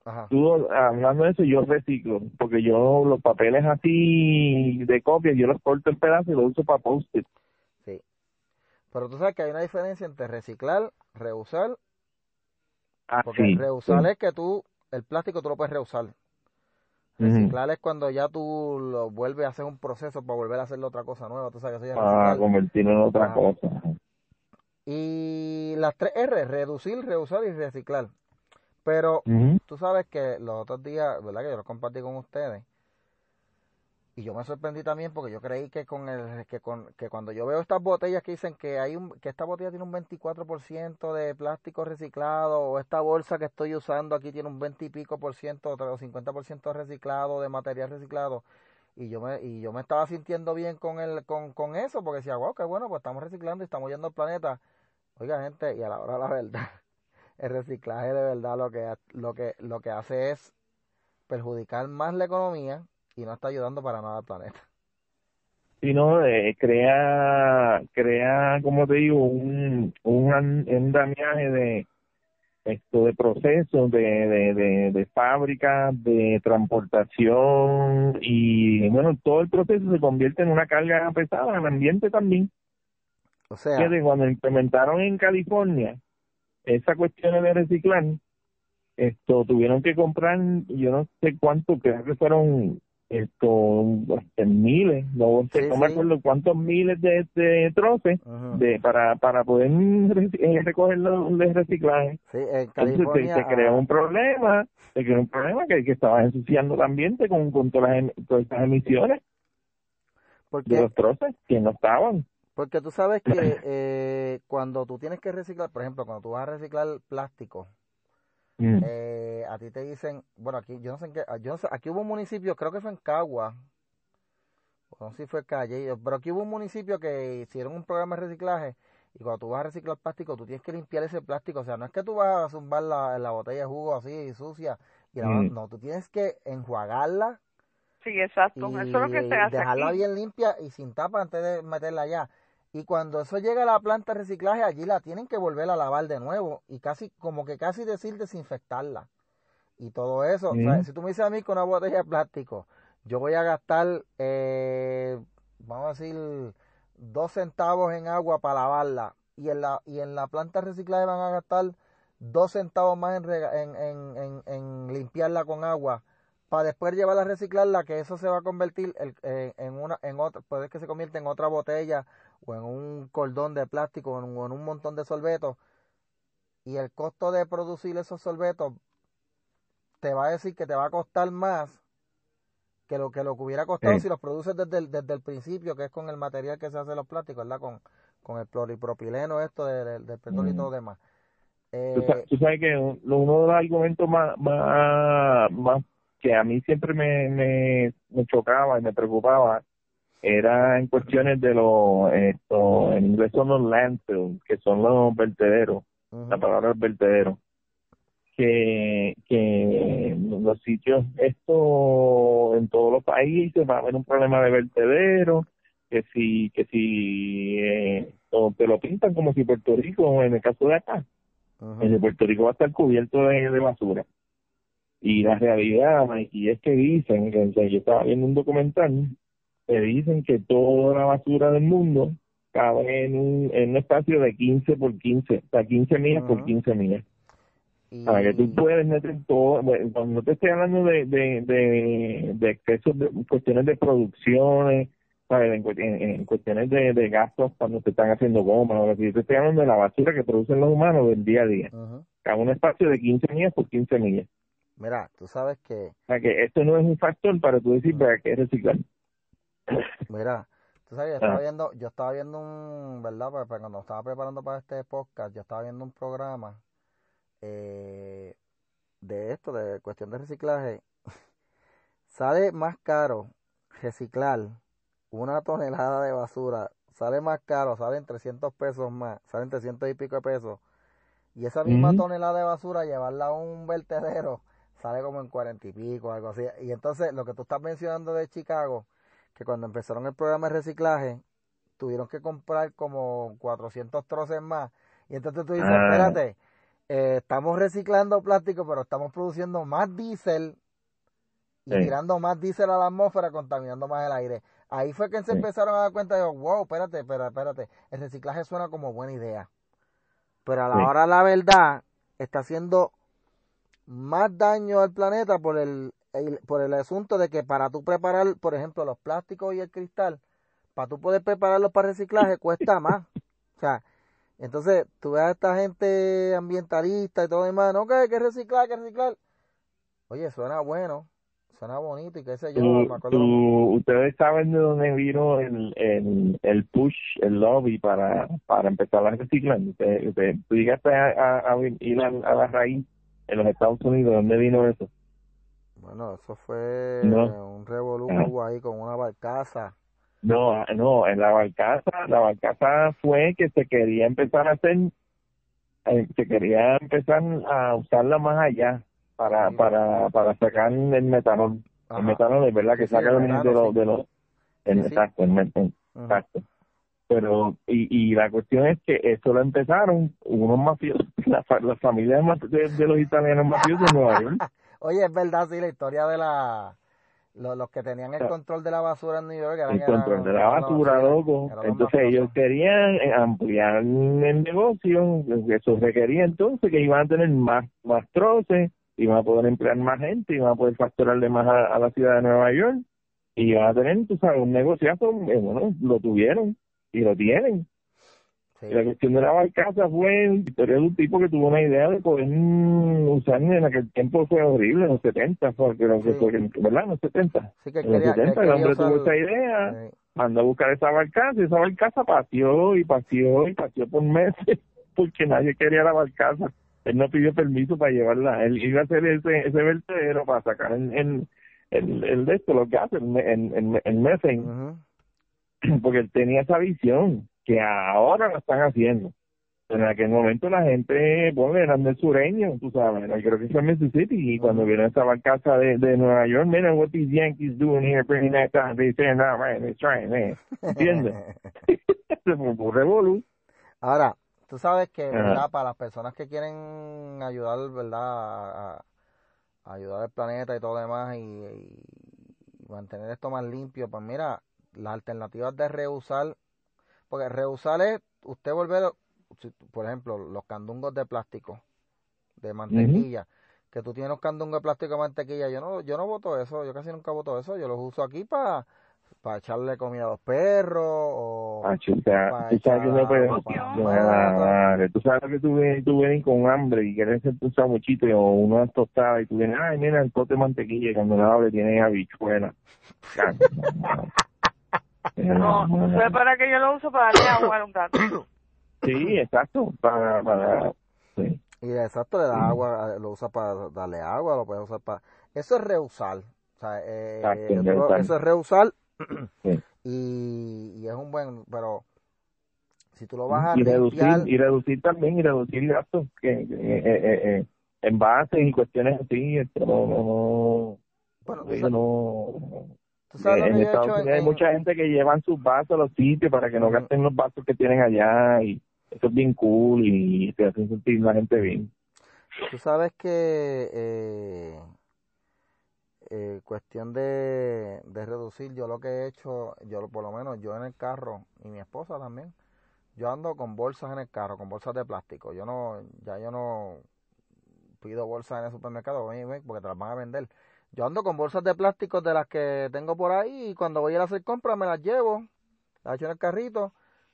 Ajá. tú hablando de eso, yo reciclo, porque yo los papeles así de copia, yo los corto en pedazos y los uso para post-it. Sí. Pero tú sabes que hay una diferencia entre reciclar, reusar Porque Así. reusar es que tú, el plástico tú lo puedes reusar. Reciclar es cuando ya tú lo vuelves a hacer un proceso para volver a hacerle otra cosa nueva. Tú sabes que eso ya Para reciclar. convertirlo en otra cosa. Y las tres R, reducir, reusar y reciclar. Pero Ujú. tú sabes que los otros días, ¿verdad? Que yo los compartí con ustedes. Y yo me sorprendí también porque yo creí que con el que con que cuando yo veo estas botellas que dicen que hay un que esta botella tiene un 24% de plástico reciclado o esta bolsa que estoy usando aquí tiene un 20 y pico por ciento o 50% reciclado de material reciclado y yo me y yo me estaba sintiendo bien con el con, con eso porque decía, "Wow, qué bueno, pues estamos reciclando y estamos yendo al planeta." Oiga, gente, y a la hora de la verdad, el reciclaje de verdad lo que lo que lo que hace es perjudicar más la economía y no está ayudando para nada al planeta. Si no, eh, crea, crea, como te digo, un, un andamiaje de esto de procesos, de, de, de, de fábricas, de transportación y bueno, todo el proceso se convierte en una carga pesada en el ambiente también. O sea, Fíjate, cuando implementaron en California esa cuestión de reciclar, esto tuvieron que comprar, yo no sé cuánto, creo que fueron esto este, miles, no, Sí, no me sí. acuerdo cuántos miles de, de troces de para para poder eh, recoger los de reciclaje. sí, en Entonces se, creó ah, un problema, se creó un problema que, que estaba ensuciando el ambiente con, con todas, las, em- todas estas emisiones de los troces que no estaban. porque tú sabes que eh, cuando tú tienes que reciclar, por ejemplo, cuando tú vas a reciclar plástico, Mm. eh, a ti te dicen, bueno, aquí yo no sé en qué, yo no sé, aquí hubo un municipio, creo que fue en Cagua, o no sé si fue Calle, pero aquí hubo un municipio que hicieron un programa de reciclaje Y cuando tú vas a reciclar plástico, tú tienes que limpiar ese plástico. O sea, no es que tú vas a zumbar la, la botella de jugo así sucia. Y la- Mm. No, tú tienes que enjuagarla Sí, exacto. y Eso es lo que se hace dejarla aquí. bien limpia y sin tapa antes de meterla allá. Y cuando eso llega a la planta de reciclaje, allí la tienen que volver a lavar de nuevo y casi, como que casi decir desinfectarla. Y todo eso. O sea, si tú me dices a mí con una botella de plástico, yo voy a gastar, eh, vamos a decir, dos centavos en agua para lavarla. Y en la, y en la planta de reciclaje van a gastar dos centavos más en, en, en, limpiarla con agua para después llevarla a reciclarla, que eso se va a convertir eh, en una, en otra, puede que se convierta en otra botella o en un cordón de plástico o en, o en un montón de sorbetos. Y el costo de producir esos sorbetos te va a decir que te va a costar más que lo que lo que hubiera costado Sí. si los produces desde el, desde el principio, que es con el material que se hace los plásticos, ¿verdad? Con, con el polipropileno, esto de- de- del petróleo y todo lo demás. Tú, Eh, tú sabes que un- uno de los argumentos más, más, más que a mí siempre me, me, me chocaba y me preocupaba era en cuestiones de los, esto, en inglés son los landfills, que son los vertederos, la palabra es vertedero, que, que los sitios, esto en todos los países va a haber un problema de vertedero, que si, que si eh, te lo pintan como si Puerto Rico, en el caso de acá, Ujú. en Puerto Rico va a estar cubierto de, de basura. Y la realidad, Mikey, es que dicen, que o sea, yo estaba viendo un documental, que dicen que toda la basura del mundo cabe en un, en un espacio de 15 por 15, o sea, 15 millas por Ujú. 15 millas. Y- Para que tú puedes meter todo, bueno, cuando no te estoy hablando de, de, de, de excesos, de cuestiones de producciones, ¿sabes? En, cu- en- en cuestiones de, de gastos cuando te están haciendo goma, o yo te estoy hablando de la basura que producen los humanos del día a día. Ujú. Cabe un espacio de 15 millas por 15 millas. Mira, tú sabes que, O sea que esto no es un factor para tú decir, ¿para qué reciclar? Mira, tú sabes, yo estaba Ah. viendo, yo estaba viendo un, ¿verdad? Pues, pues, cuando estaba preparando para este podcast, yo estaba viendo un programa eh, de esto, de cuestión de reciclaje. Sale más caro reciclar una tonelada de basura, sale más caro, salen 300 pesos más, salen 300 y pico de pesos. Y esa misma tonelada de basura, llevarla a un vertedero, sale como en 40 y pico, algo así. Y entonces, lo que tú estás mencionando de Chicago, que cuando empezaron el programa de reciclaje, tuvieron que comprar como 400 troces más. Y entonces tú dices, Ah. espérate, eh, estamos reciclando plástico, pero estamos produciendo más diésel y Sí. tirando más diésel a la atmósfera, contaminando más el aire. Ahí fue que se Sí. empezaron a dar cuenta de, wow, espérate, espérate, espérate, el reciclaje suena como buena idea. Pero a la Sí. hora la verdad, está haciendo más daño al planeta por el, el- por el asunto de que para tú preparar, por ejemplo, los plásticos y el cristal, para tú poder prepararlos para reciclaje cuesta más. O sea, entonces tú ves a esta gente ambientalista y todo demás, no, que hay que reciclar, hay que reciclar. Oye, suena bueno, suena bonito y qué sé yo, Tú- me acuerdo. tú- ustedes saben de dónde vino el, el, el push, el lobby para, para empezar a reciclar. Tú llegaste a, a- a ir a, a la raíz en los Estados Unidos, ¿de dónde vino eso? Bueno, eso fue No. un revolú Ah. ahí con una barcaza. No, ah, no, en la barcaza, la barcaza fue que se quería empezar a hacer, eh, se quería empezar a usarla más allá para, Sí. para, para sacar el metanol. Ajá. El metanol es verdad que Sí, saca el de los, sí. de los, el- exacto, el metanol. Ujú. Exacto. Pero, y, y la cuestión es que eso lo empezaron unos mafiosos, las las familias de, de los italianos mafiosos de Nueva York. Oye, es verdad, sí, la historia de la... Los, los que tenían el Ah. control de la basura en New York. El control de la basura, loco. Entonces ellos querían eh, ampliar el negocio, eso requería entonces que iban a tener más, más troces, iban a poder emplear más gente, iban a poder facturarle más a, a la ciudad de Nueva York, y iban a tener, tú sabes, un negociazo, eh, bueno, lo tuvieron y lo tienen. Sí. La cuestión de la barcaza fue historia de un tipo que tuvo una idea de poder mm, usar en aquel tiempo fue horrible, en los 70, fue, creo que Sí. fue, ¿verdad? En los 70. Sí, que En los quería, que 70 el hombre usar- tuvo esa idea, mandó a buscar esa barcaza y esa barcaza paseó y paseó y paseó por meses porque nadie quería la barcaza. Él no pidió permiso para llevarla. Él iba a hacer ese, ese vertedero para sacar en, el, el de esto, los gases, en, en, methane, Ujú. porque él tenía esa visión que ahora lo están haciendo. en aquel momento la gente, bueno, eran del sureño, tú sabes, creo que fue Mississippi, y cuando vieron esa barcaza de, de Nueva York, mira what these Yankees doing here, bringing that down, they say, no, man, they're trying, man. ¿entiendes? Se fue un revolú. Ahora, tú sabes que, ¿verdad? Para las personas que quieren ayudar, ¿verdad? A, a ayudar al planeta y todo lo demás y, y mantener esto más limpio, pues mira, las alternativas de reusar, porque reusar es usted volver por ejemplo, los candungos de plástico, de mantequilla, que tú tienes los candungos de plástico de mantequilla, yo no, yo no voto eso, yo casi nunca voto eso, yo los uso aquí para para echarle comida a los perros o ah, para tú sabes que tú sabes que tú vienes, tú vienes con hambre y quieres hacer un samuchito o unas tostadas y tú vienes ay mira el pote de mantequilla y cuando la abre tiene habichuela no, no para que yo lo uso para darle agua a un gato Sí, exacto, para, para sí. Y exacto, le da agua, lo usa para darle agua, lo puede usar para... Eso es reusar, o sea, eh, eso es reusar y, y, es un buen, pero si tú lo vas a y reducir y reducir también y reducir gastos que, eh, eh, eh, envases y cuestiones así, esto no, no, bueno, no en Estados Unidos hay mucha gente que llevan sus vasos a los sitios para que no gasten los vasos que tienen allá y eso es bien cool y te hacen sentir la gente bien. Tú sabes que eh, eh, cuestión de, de reducir, yo lo que he hecho, yo por lo menos yo en el carro y mi esposa también, yo ando con bolsas en el carro, con bolsas de plástico. Yo no, ya yo no pido bolsas en el supermercado porque te las van a vender yo ando con bolsas de plástico de las que tengo por ahí y cuando voy a ir a hacer compras me las llevo, las echo en el carrito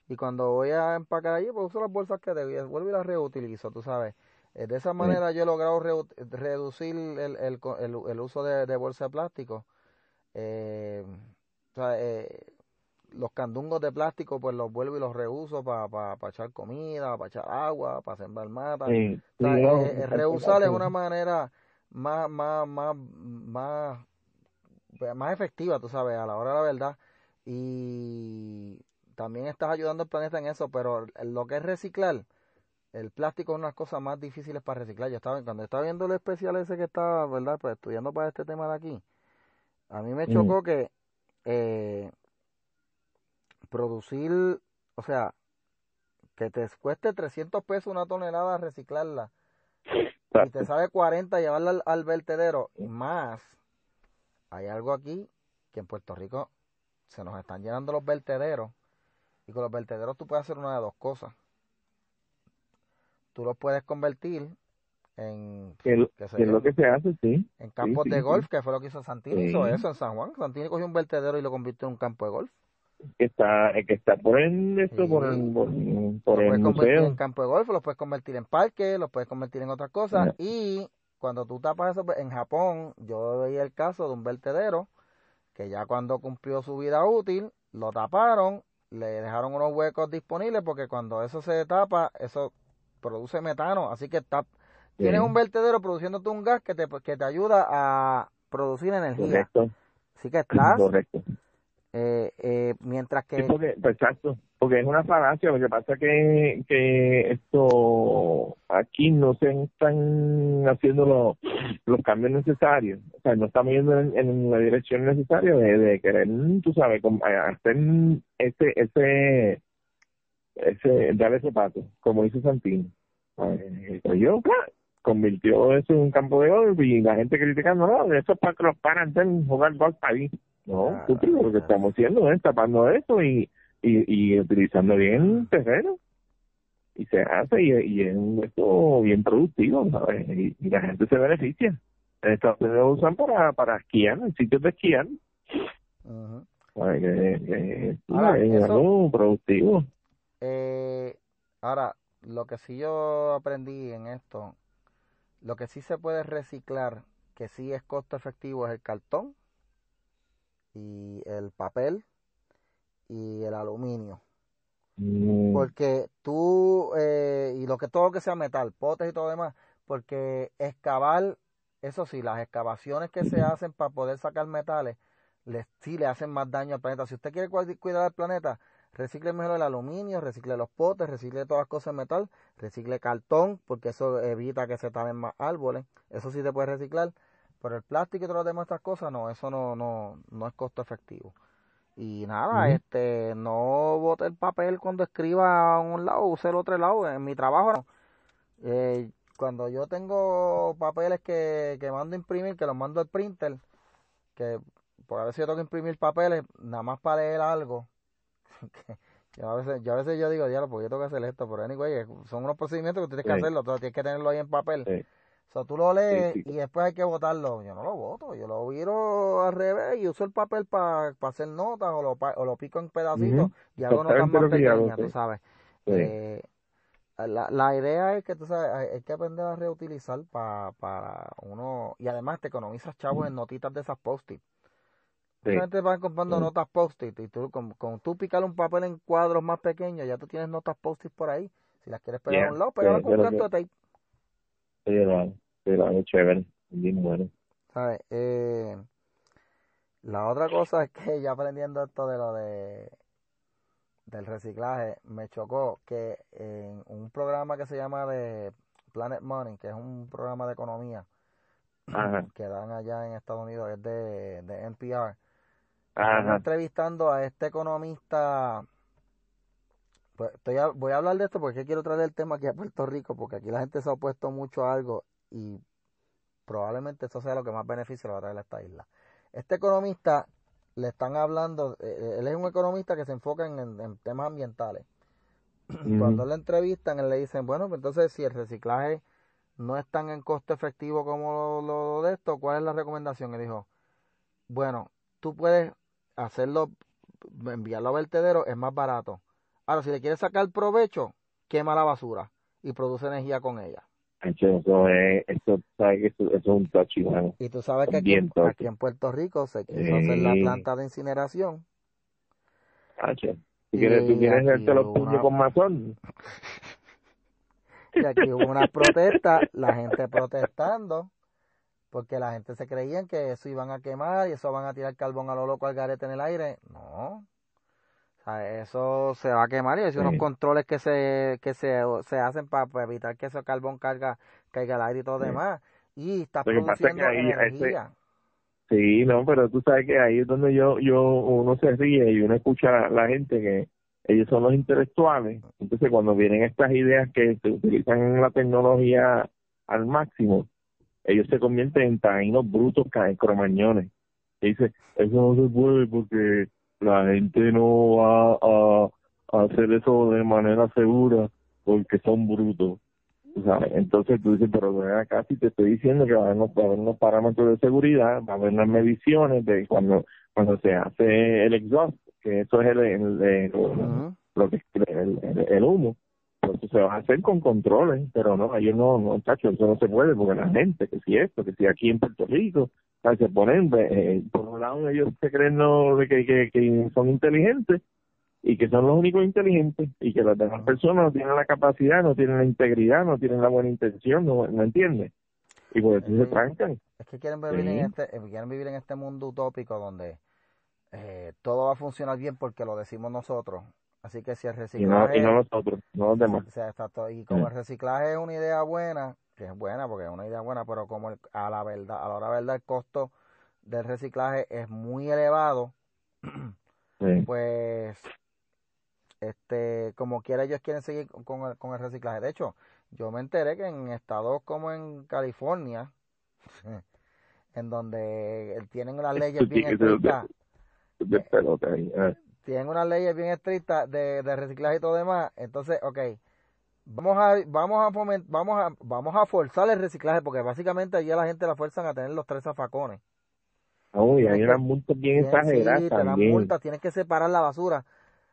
y cuando voy a empacar allí pues uso las bolsas que debí, vuelvo y las reutilizo, tú sabes. Eh, de esa manera yo he logrado reducir el, el, el, uso de, de bolsas de plástico. Eh, o sea, eh, los candungos de plástico pues los vuelvo y los reuso para pa, echar comida, para echar agua, para sembrar mata. Sí, reusar es una manera más, más, más, más, más efectiva, tú sabes, a la hora de la verdad. Y también estás ayudando al planeta en eso, pero lo que es reciclar, el plástico es una de las cosas más difíciles para reciclar. Yo estaba, cuando estaba viendo el especial ese que estaba, ¿verdad? Pues estudiando para este tema de aquí, a mí me chocó que eh, producir, o sea, que te cueste 300 pesos una tonelada reciclarla y te sale 40 llevarla al, vertedero y más, hay algo aquí que en Puerto Rico se nos están llenando los vertederos y con los vertederos tú puedes hacer una de dos cosas. Tú los puedes convertir en que, es lo que se hace, sí. En campos de golf, que fue lo que hizo Santini, hizo eso en San Juan. Santini cogió un vertedero y lo convirtió en un campo de golf que está que está por el esto por el por, el museo. en campo de golf los puedes convertir en parque los puedes convertir en otras cosas y cuando tú tapas eso pues, en Japón yo veía el caso de un vertedero que ya cuando cumplió su vida útil lo taparon le dejaron unos huecos disponibles porque cuando eso se tapa eso produce metano. Así que está, tienes un vertedero produciéndote un gas que te que te ayuda a producir energía. Correcto. así que estás Correcto eh, eh, mientras que... porque, pues, exacto, porque es una falacia, lo que pasa que, que esto aquí no se están haciendo los, los cambios necesarios, o sea, no estamos yendo en, la dirección necesaria de, querer, tú sabes, hacer ese, ese, ese, dar ese paso, como dice Santino. Eh, yo, convirtió eso en un campo de golf y la gente criticando, no, eso es para que los paran jugar golf ahí. No, lo que estamos haciendo es tapando eso y, y, y utilizando bien el terreno. Y se hace y, y es un esto bien productivo, ¿sabes? Y, la gente se beneficia. En Estados Unidos lo usan para, para esquiar, en sitios de esquiar. es algo productivo. Eh, ahora, lo que sí yo aprendí en esto, lo que sí se puede reciclar, que sí es costo efectivo, es el cartón y el papel y el aluminio. Mm. Porque tú, eh, y lo que todo que sea metal, potes y todo demás, porque excavar, eso sí, las excavaciones que se hacen para poder sacar metales, les, sí le hacen más daño al planeta. Si usted quiere cuidar el planeta, recicle mejor el aluminio, recicle los potes, recicle todas las cosas de metal, recicle cartón, porque eso evita que se talen más árboles, eso sí se puede reciclar, pero el plástico y todas las demás estas cosas, no, eso no, no, no es costo efectivo. Y nada, este, no bote el papel cuando escriba a un lado, use el otro lado. En mi trabajo, eh, cuando yo tengo papeles que, que mando a imprimir, que los mando al printer, que por a veces yo tengo que imprimir papeles, nada más para leer algo. yo, a veces, yo a veces yo digo, diablo, porque yo tengo que hacer esto, pero anyway, son unos procedimientos que tienes que hacerlo, tienes que tenerlo ahí en papel. O sea, tú lo lees y después hay que votarlo. Yo no lo voto, yo lo viro al revés y uso el papel para hacer notas o lo, o lo pico en pedacitos y hago notas más pequeñas, tú sabes. Eh, la, la idea es que tú sabes, hay, que aprender a reutilizar para para uno, y además te economizas chavos en notitas de esas post-it. Sí. gente van comprando notas post-it y tú, con, con, tú picar un papel en cuadros más pequeños, ya tú tienes notas post-it por ahí. Si las quieres pegar a un lado, pegar con un canto de tape. Sí, pero chévere, bien bueno. ¿Sabes? Eh, la otra cosa es que ya aprendiendo esto de lo de del reciclaje, me chocó que en un programa que se llama de Planet Money, que es un programa de economía que dan allá en Estados Unidos, es de, de NPR, Ajá. entrevistando a este economista pues estoy voy a hablar de esto porque quiero traer el tema aquí a Puerto Rico, porque aquí la gente se ha opuesto mucho a algo y probablemente eso sea lo que más beneficio le va a traer a esta isla. Este economista le están hablando, eh, eh, él es un economista que se enfoca en, temas ambientales. Cuando le entrevistan, él le dicen, bueno, pues entonces si el reciclaje no es tan en costo efectivo como lo, de esto, ¿cuál es la recomendación? Y dijo, bueno, tú puedes hacerlo, enviarlo a vertedero, es más barato. Ahora, si le quieres sacar provecho, quema la basura y produce energía con ella. Eso es, eso, eso, es un touchy, Y tú sabes que aquí, aquí, en Puerto Rico se quiso hacer la planta de incineración. ¿Tú quieres, tú quieres hacerte los puños con mazón? Y aquí hubo una protesta, la gente protestando, porque la gente se creían que eso iban a quemar y eso van a tirar carbón a lo loco al garete en el aire. No, eso se va a quemar y hay unos controles que se que se, se hacen para, evitar que ese carbón carga, caiga al aire y todo demás. Y está produciendo energía. Sí, no, pero tú sabes que ahí es donde yo yo uno se ríe y uno escucha a la gente que ellos son los intelectuales. Entonces, cuando vienen estas ideas que se utilizan en la tecnología al máximo, ellos se convierten en taínos brutos, cromañones. Y dice, eso no se puede porque la gente no va a, hacer eso de manera segura porque son brutos. Entonces tú dices, pero acá si te estoy diciendo que va a, haber unos, parámetros de seguridad, va a haber unas mediciones de cuando cuando se hace el exhaust, que eso es el, el, lo que el, el, humo. Entonces se va a hacer con controles, pero no, ellos no, no, chacho, eso no se puede porque la gente, que si esto, que si aquí en Puerto Rico, se ponen, eh, por un lado ellos se creen no, que, que, que, son inteligentes y que son los únicos inteligentes y que las demás personas no tienen la capacidad, no tienen la integridad, no tienen la buena intención, no, no entienden. Y por eso se trancan. Es que quieren vivir, en este, eh, quieren vivir en este mundo utópico donde eh, todo va a funcionar bien porque lo decimos nosotros. Así que si el reciclaje... Y no, nosotros, no los demás. y como el reciclaje es una idea buena, que es buena porque es una idea buena, pero como a la verdad, a la hora de verdad el costo del reciclaje es muy elevado, pues este como quiera ellos quieren seguir con el, con el reciclaje. De hecho, yo me enteré que en estados como en California, en donde tienen unas leyes bien estrictas, eh, tienen unas leyes bien estrictas de, de reciclaje y todo demás, entonces, ok, vamos a vamos a vamos a vamos a forzar el reciclaje porque básicamente allí a la gente la fuerzan a tener los tres zafacones. Uy, hay unas multas bien exageradas sí, también. multas, tienes que separar la basura.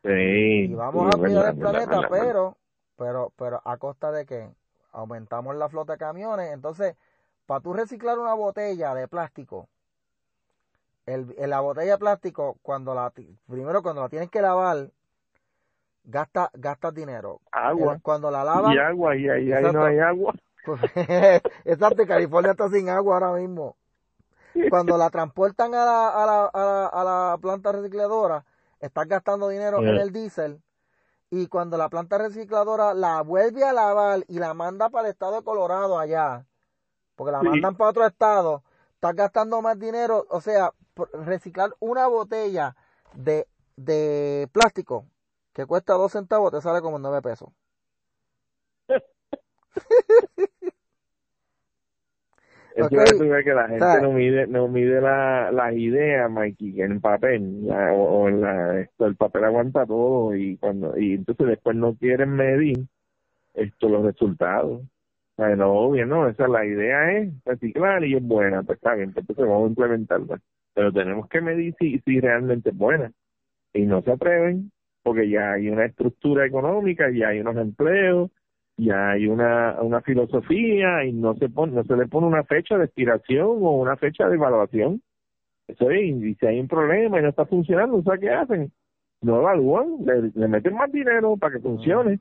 Sí, y vamos a cuidar el planeta, pero pero pero a costa de que aumentamos la flota de camiones, entonces para tú reciclar una botella de plástico el, la botella de plástico cuando la primero cuando la tienes que lavar gasta gastas dinero. Agua. cuando la lavas. Y agua, y ahí, no hay agua. Exacto, California está sin agua ahora mismo. Cuando la transportan a la, a la, a la, planta recicladora, estás gastando dinero en Yeah. el diésel y cuando la planta recicladora la vuelve a lavar y la manda para el estado de Colorado allá, porque la Sí. mandan para otro estado, estás gastando más dinero, o sea, reciclar una botella de, de plástico que cuesta dos centavos te sale como nueve pesos. Es ver que la gente no mide no mide la, las ideas, Mikey, en papel la- o, o la, esto, el papel aguanta todo y cuando y entonces después no quieren medir esto los resultados. O sea, no, obvio, no, esa la idea es reciclar y es buena, pues está bien, pues entonces vamos a implementarla. Pero tenemos que medir si, si realmente es buena. Y no se atreven porque ya hay una estructura económica, ya hay unos empleos, ya hay una, una filosofía y no se pone, no se le pone una fecha de expiración o una fecha de evaluación. Eso es, y si hay un problema y no está funcionando, o sea, ¿qué hacen? No evalúan, le, le meten más dinero para que funcione.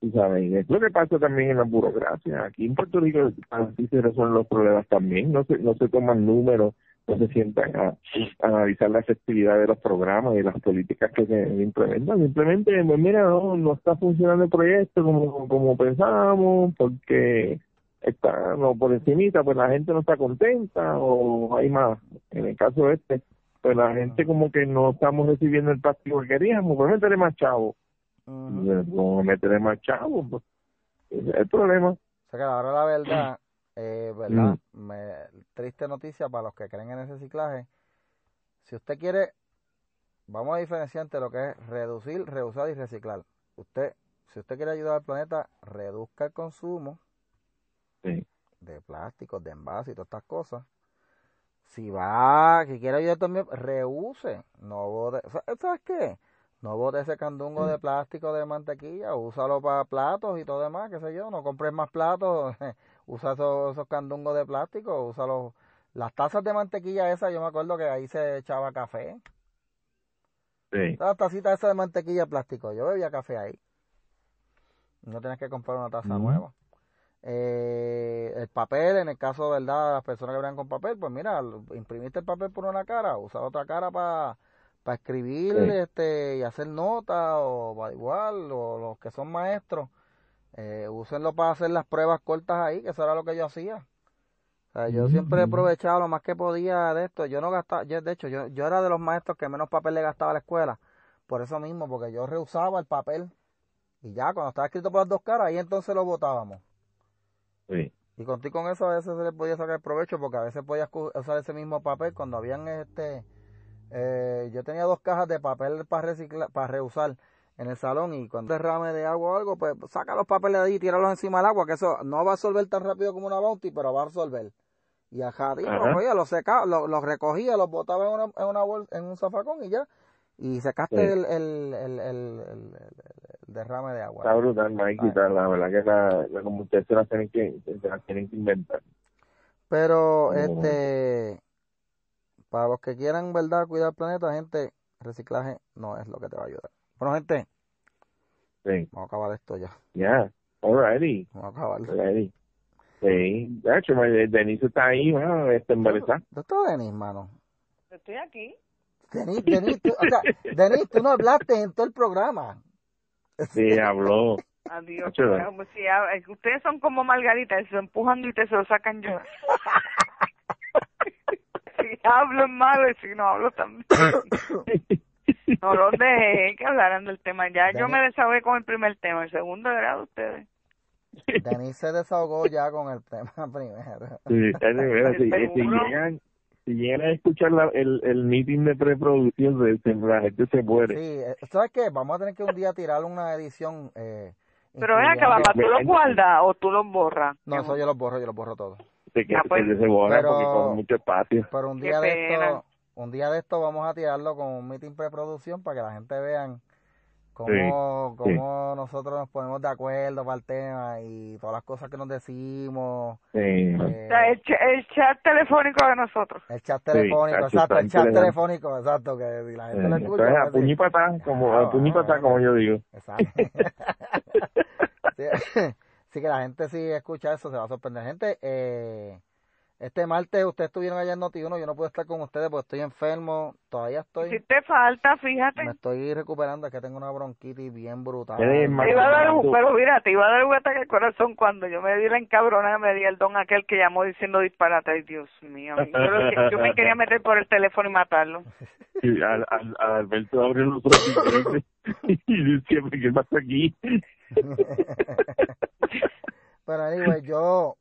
Y saben, es lo que pasa también en la burocracia. Aquí en Puerto Rico así se resuelven los problemas también. No se, no se toman números, no se sientan a, a analizar la efectividad de los programas y las políticas que se implementan. Simplemente, pues mira, no, no está funcionando el proyecto como, como pensábamos, porque está no, por encimita, pues la gente no está contenta o hay más. En el caso este, pues la gente como que no estamos recibiendo el plástico que queríamos, pues meterle más chavo. Como meterle más chavo, pues ese es el problema. O sea que ahora la verdad, eh, ¿verdad? Me- triste noticia para los que creen en el reciclaje. Si usted quiere, vamos a diferenciar entre lo que es reducir, reusar y reciclar. Usted, si usted quiere ayudar al planeta, reduzca el consumo Sí. de plásticos, de envases y todas estas cosas. Si va, que quiere ayudar también, reuse. No bote, sa- ¿sabes qué? No bote ese candungo de plástico de mantequilla, úsalo para platos y todo demás, qué sé yo, no compres más platos, usa esos, esos candungos de plástico, úsalo. Las tazas de mantequilla esas, yo me acuerdo que ahí se echaba café. Sí. Las tacitas esas de mantequilla de plástico, yo bebía café ahí. No tienes que comprar una taza nueva. Eh, el papel, en el caso, ¿verdad? Las personas que vean con papel, pues mira, imprimiste el papel por una cara, usa otra cara para escribir Sí. este y hacer notas o va igual, o los que son maestros, eh, úsenlo para hacer las pruebas cortas ahí, que eso era lo que yo hacía. O sea, yo siempre he Ujú. aprovechado lo más que podía de esto. Yo no gastaba, yo, de hecho, yo, yo era de los maestros que menos papel le gastaba a la escuela. Por eso mismo, porque yo reusaba el papel. Y ya, cuando estaba escrito por las dos caras, ahí entonces lo botábamos. Sí. Y contigo con eso a veces se le podía sacar provecho porque a veces podías cu- usar ese mismo papel cuando habían este eh, yo tenía dos cajas de papel para reciclar, para reusar en el salón y cuando derrame de agua o algo, pues saca los papeles de ahí y tíralos encima del agua, que eso no va a absorber tan rápido como una bounty, pero va a absorber. Y ajá, digo, Ajá. oye, los secaba, los, los recogía, los botaba en una, en una bol- en un zafacón y ya. Y secaste Sí. el, el, el, el, derrame de agua. Está brutal, Mike, la verdad que la, la como ustedes se las tienen que, se las tienen que inventar. Pero, No. este, para los que quieran, ¿verdad?, cuidar el planeta, gente, reciclaje no es lo que te va a ayudar. Bueno, gente, Sí, vamos a acabar esto ya. ya, alrighty, Vamos a acabar. alrighty. Sí, de hecho, Denise está ahí, bueno, está embarazada. ¿Dónde está Denis, mano? Estoy aquí. Denis, Denis, tú, o sea, Denis, tú no hablaste en todo el programa. Sí, habló. Adiós. Chulo. Como si hab- es que ustedes son como Margarita, se empujan y ustedes se lo sacan yo. si hablo es malo y si no hablo también. No los dejé que hablaran del tema. Ya yo Dani- me desahogué con el primer tema. El segundo era de ustedes. Denis se desahogó ya con el tema primero. Sí, si, llegan, si llegan a escuchar la, el, el meeting de preproducción, la gente se muere. Sí, eh, ¿sabes qué? Vamos a tener que un día tirar una edición. Eh, Pero ven acá, papá, ¿tú los guardas o tú los borras? No, eso yo los borro, yo los borro todos. Se, que, Ah, pues. se, se borra Pero- porque con mucho espacio. Pero un día de esto, un día de esto vamos a tirarlo con un meeting preproducción para que la gente vean cómo, Sí, cómo nosotros nos ponemos de acuerdo para el tema y todas las cosas que nos decimos. Sí. eh, O sea, el, ch- el chat telefónico de nosotros. el chat telefónico, exacto, el chat telefónico, exacto, que si la gente lo escucha. entonces, a a decir, puño y patá, como, Ah, a ah, como yo digo. Exacto. sí, sí que la gente si escucha eso se va a sorprender. Gente, eh, Este martes ustedes estuvieron allá en Noti1, yo no pude estar con ustedes porque estoy enfermo, todavía estoy, Si te falta, fíjate. me estoy recuperando, es que tengo una bronquitis bien brutal. Te iba a dar un, pero mira, te iba a dar un ataque al corazón cuando yo me di la encabrona, me di el don aquel que llamó diciendo disparate. Ay, Dios mío. Yo, me quería meter por el teléfono y matarlo. Y al, al, al Alberto abre los ojos y dice, ¿qué pasa aquí? Pero anyway, yo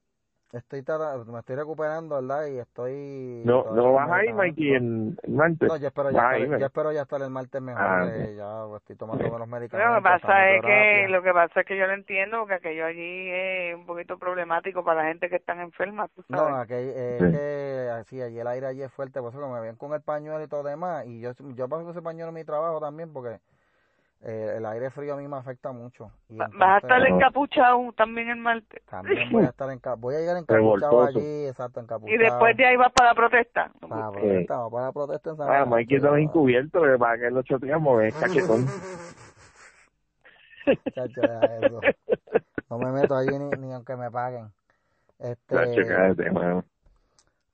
estoy tratando- me estoy recuperando, ¿verdad? Y estoy... No, no vas ahí. Mikey, en, en martes. No, yo espero ya, ahí, estar, ¿verdad? yo espero ya estar el martes mejor. Ah, eh, ya pues, estoy tomando los Pero medicamentos. lo que pasa es que lo que pasa es que yo lo entiendo porque aquello allí es un poquito problemático para la gente que están enferma, tú No, sabes. aquel, eh, Sí. es que así, allí el aire allí es fuerte, por eso que me ven con el pañuelo y todo demás, y yo, yo paso ese pañuelo en mi trabajo también porque eh, el aire frío a mí me afecta mucho. Y Va- Vas a estar encapuchado también el martes. También voy a estar enca- voy a llegar encapuchado allí, exacto, encapuchado. Y después de ahí vas para la protesta. Para la protesta, vamos para la protesta en San Ah, sabes. encubierto, pero para que lo choteamos, es cachetón. Chacho, eso. No me meto allí ni, ni aunque me paguen. Este, Chacho, cállate, mano.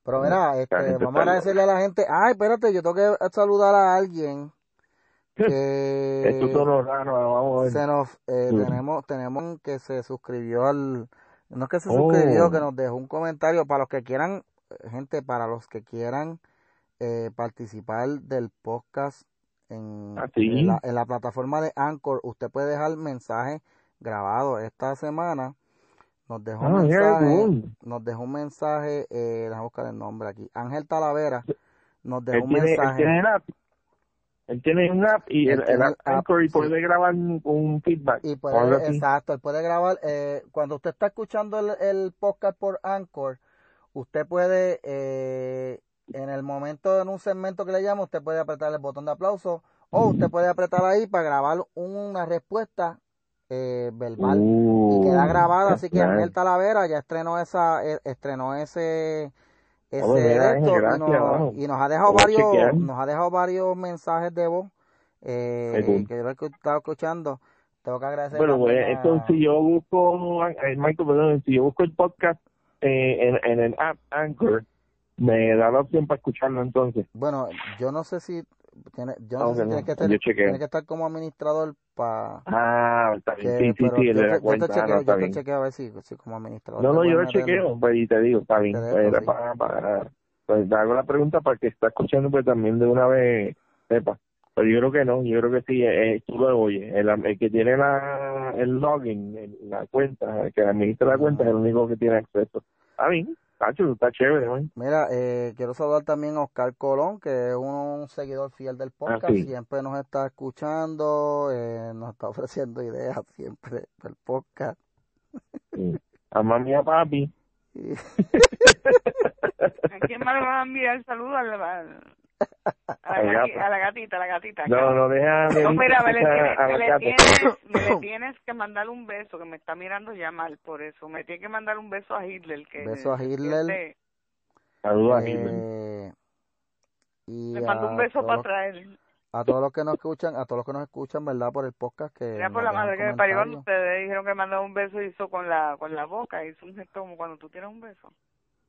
Pero mira, este, vamos a agradecerle a la gente. Ay, espérate, yo tengo que saludar a alguien que vamos a ver. se nos eh, Sí. tenemos tenemos que se suscribió al no es que se Oh. suscribió, que nos dejó un comentario para los que quieran eh, gente para los que quieran eh, participar del podcast en, Ah, sí. en la, en la plataforma de Anchor, usted puede dejar mensaje grabado esta semana. Nos dejó un Ah, mensaje, nos dejó un mensaje, eh, déjame buscar el nombre aquí. Ángel Talavera nos dejó un tiene, mensaje. Él tiene un app y Él el, el app Anchor y sí. puede grabar un, feedback. Y puede, exacto, él puede grabar, eh, cuando usted está escuchando el, el podcast por Anchor, usted puede, eh, en el momento, en un segmento que le llamo, usted puede apretar el botón de aplauso o usted puede apretar ahí para grabar una respuesta eh, verbal Uh, y queda grabada, así que. Ángel Talavera ya estrenó esa, eh, estrenó ese, ese Oh, esto, y, gracias, nos, y nos ha dejado Voy varios, nos ha dejado varios mensajes de voz, eh, cool. que yo lo he estado escuchando. Tengo que agradecer Bueno, pues también a- esto si yo busco, eh, Michael, perdón, si yo busco el podcast eh, en, en el app Anchor, me da la opción para escucharlo entonces. Bueno, yo no sé si tiene, yo no sé si ok, tiene no, que, yo tener, chequeo. tiene que estar como administrador para Ah, está bien, sí, sí, sí, yo, te, yo chequeo, no, está yo te bien. chequeo a ver si, si como administrador. No, no, yo lo chequeo, pues, y te digo, está bien. Dejo, Pues, sí. para, para, pues te hago la pregunta para que está escuchando, pues también de una vez sepa. Pero yo creo que no, yo creo que sí, eh, tú lo oyes. El, el que tiene la, el login, el- la cuenta, el que administra la cuenta es el único que tiene acceso. Está bien, Tacho, está chévere, ¿no? Mira, eh, quiero saludar también a Oscar Colón, que es un seguidor fiel del podcast, Ah, sí. siempre nos está escuchando, eh, nos está ofreciendo ideas siempre del podcast. Sí. A mami y a papi. ¿A quién más le vas a enviar saludos? A la, a la, a gatita, a la gatita. No, no, deja de No, mira, me le, tienes, me, le tienes, me le tienes que mandar un beso, que me está mirando ya mal por eso. Me tiene que mandar un beso a Hitler. Que Beso a Hitler. le- Saludos a Gilbert. eh, y Le mando un beso todos para los- traer. a todos los que nos escuchan, a todos los que nos escuchan, ¿verdad? Por el podcast que Mira por la madre que me parió cuando ustedes dijeron que mandaba un beso hizo con la con la boca, hizo un gesto como cuando tú tienes un beso.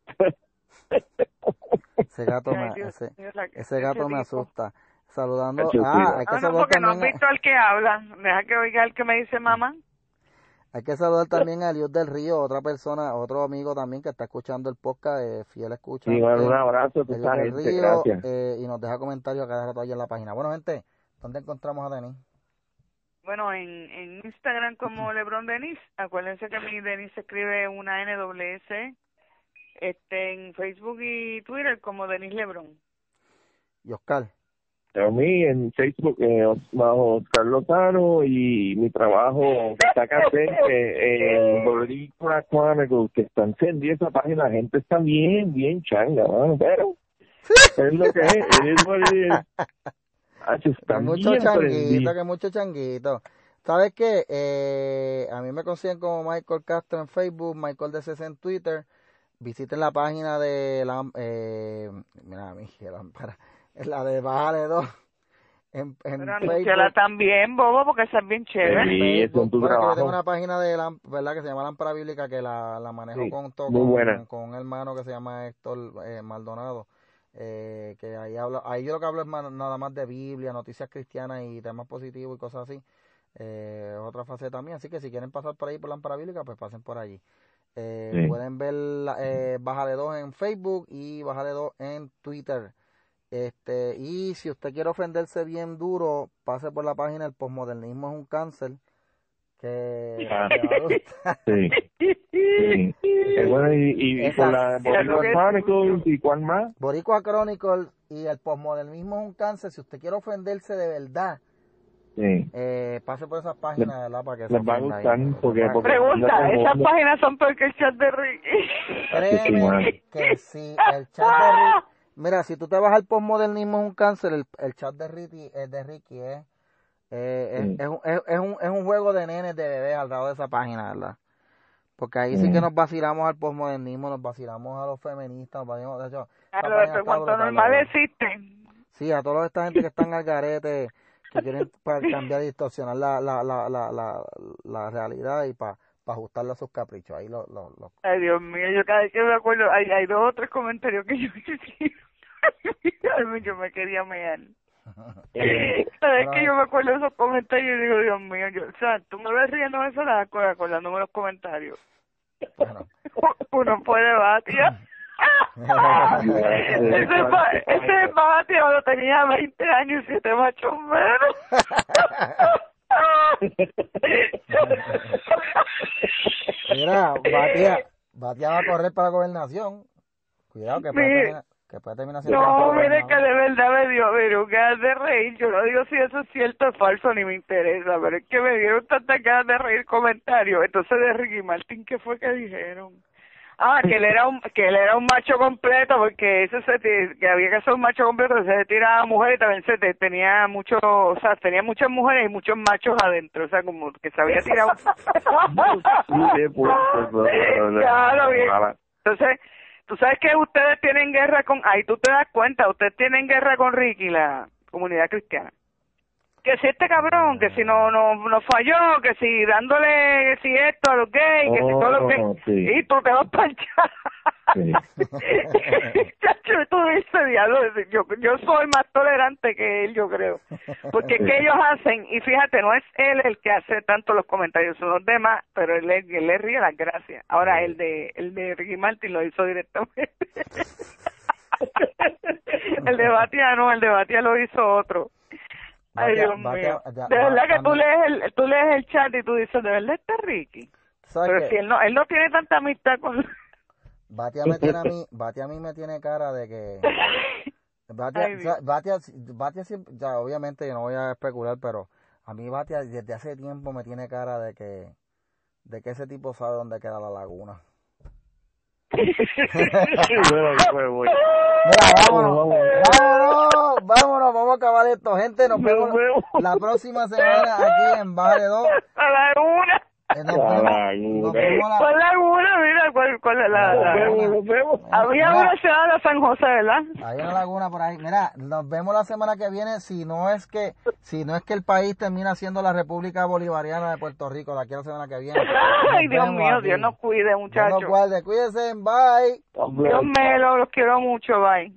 Ese gato me, Dios ese, mío, la- ese gato me tipo. asusta. Saludando, ah, hay que Ah, no, saludar porque no has visto al que habla. Deja que oiga el que me dice mamá. hay que saludar también a Eliud del Río, otra persona, otro amigo también que está escuchando el podcast, eh, fiel escuchante. Sí, bueno, un abrazo Eliud esa del Río, gracias. eh, y nos deja comentarios a cada rato ahí en la página. Bueno, gente, ¿dónde encontramos a Denis? Bueno, en, en Instagram como Lebron Denis. Acuérdense que mi Denis se escribe una NWS. Este, en Facebook y Twitter como Denis Lebron. Y Oscar. A mí en Facebook, eh, bajo Oscar Lozano y mi trabajo que está eh, en Boricua Chronicles, que está encendida esa página, la gente está bien, bien changa, mano, pero es lo que es, es lo que es. Están mucho bien changuito, que mucho changuito. ¿Sabes qué? Eh, a mí me consiguen como Michael Castro en Facebook, Michael DCC en Twitter. Visiten la página de la, eh, mira, mi lámpara, la de Bájale 2. en, en Pero anúnciala también, bobo, porque esa es bien chévere. Sí, es tu Bueno, que yo trabajo. tengo una página de la, ¿verdad? que se llama Lámpara Bíblica que la, la manejo Sí, con, todo, muy con, buena. con un hermano que se llama Héctor eh, Maldonado. Eh, que ahí hablo, ahí yo lo que hablo es más- nada más de Biblia, noticias cristianas y temas positivos y cosas así. Eh, otra fase también, así que si quieren pasar por ahí por Lámpara Bíblica, pues pasen por allí. Eh, Sí. Pueden ver la- eh, Bájale 2 en Facebook y Bájale 2 en Twitter. Este, y si usted quiere ofenderse bien duro, pase por la página El Postmodernismo es un cáncer. Que Ah. le va a gustar. Sí, sí. Eh, bueno, y, y, y Esa- con la Boricua Chronicles y cuál más. Boricua Chronicle y el postmodernismo es un cáncer. Si usted quiere ofenderse de verdad, Sí. eh, pase por esas páginas, ¿verdad? Para que se Les va a gustar porque- porque- Pregunta, No, esas páginas son peor que el chat de Ricky. Créeme que si el chat de Ricky... Mira, si tú te vas al postmodernismo es un cáncer, el, el chat de Ricky, el de Ricky es, eh, es, Sí. es un, es, es un, es un juego de nenes de bebés al lado de esa página, ¿verdad? Porque ahí sí Mm. que nos vacilamos al postmodernismo, nos vacilamos a los feministas, nos vacilamos, de hecho, A lo página de está cuanto brutal, normal ¿verdad? existe. Sí, a toda esta gente que están al garete, que quieren para cambiar y distorsionar la, la, la, la, la, la realidad y para ajustarla a sus caprichos. Ahí lo, lo, lo- Ay, Dios mío, yo cada vez que me acuerdo, hay, hay dos o tres comentarios que yo yo me quería mear. Cada vez que yo me acuerdo de esos comentarios, digo, Dios mío, yo, o sea, tú me ves riendo de eso, acordándome los comentarios. Bueno. Uno puede batia. Ese, ba- ese batia lo tenía 20 años y siete machos menos. Mira, Batia, Batia va a correr para la gobernación. Cuidado que puede terminar, que puede terminar siendo No, mire que de verdad me dio, dio ganas de reír. Yo no digo si eso es cierto o falso, ni me interesa, pero es que me dieron tantas ganas de reír comentarios. Entonces de Ricky Martín, ¿qué fue que dijeron? Ah, que él era un que él era un macho completo porque ese se que había que ser un macho completo, se tiraba a mujeres y también se te- tenía muchos, o sea, tenía muchas mujeres y muchos machos adentro, o sea, como que se había tirado. Claro, bien. Entonces, tú sabes que ustedes tienen guerra con, ahí tú te das cuenta, ustedes tienen guerra con Ricky, la comunidad cristiana. Que si este cabrón, que si no no, no falló, que si dándole, que si esto a los gays, que si Oh, todos los gays, sí. y tú te vas allá. Sí. Chacho, tú dices, diablo, yo, yo soy más tolerante que él, yo creo. Porque es que ellos hacen, y fíjate, no es él el que hace tanto los comentarios, son los demás, pero él, le- él le ríe las gracias. Ahora, el de el de Ricky Martin lo hizo directamente. el de Batia no, el de Batia lo hizo otro. Ay, Dios mío. De verdad que tú lees el, tú lees el chat y tú dices, ¿de verdad está Ricky? ¿Sabes Pero qué? si él no, él no tiene tanta amistad con... Batia me tiene a mí, Batia a mí me tiene cara de que Batia, Ay, o sea, Batia, Batia siempre, ya obviamente yo no voy a especular, pero a mí Batia desde hace tiempo me tiene cara de que de que ese tipo sabe dónde queda la laguna. Mira, vámonos, vámonos, vámonos, vamos a acabar esto, gente, nos vemos la próxima semana aquí en Baje 2. A la una. Eh, nos La vemos- laguna. nos vemos la- ¿Cuál laguna? Mira, ¿cuál, cuál es la, La la- Nos laguna. vemos, nos vemos. Había Mira, una ciudad de San José, ¿verdad? Hay una laguna por ahí. Mira, nos vemos la semana que viene. Si no es que, si no es que el país termina siendo la República Bolivariana de Puerto Rico, de aquí a la semana que viene. Ay, Dios mío, aquí. Dios nos cuide, Dios nos muchachos. guarde. Cuídense. Bye. Dios me lo, los quiero mucho, bye.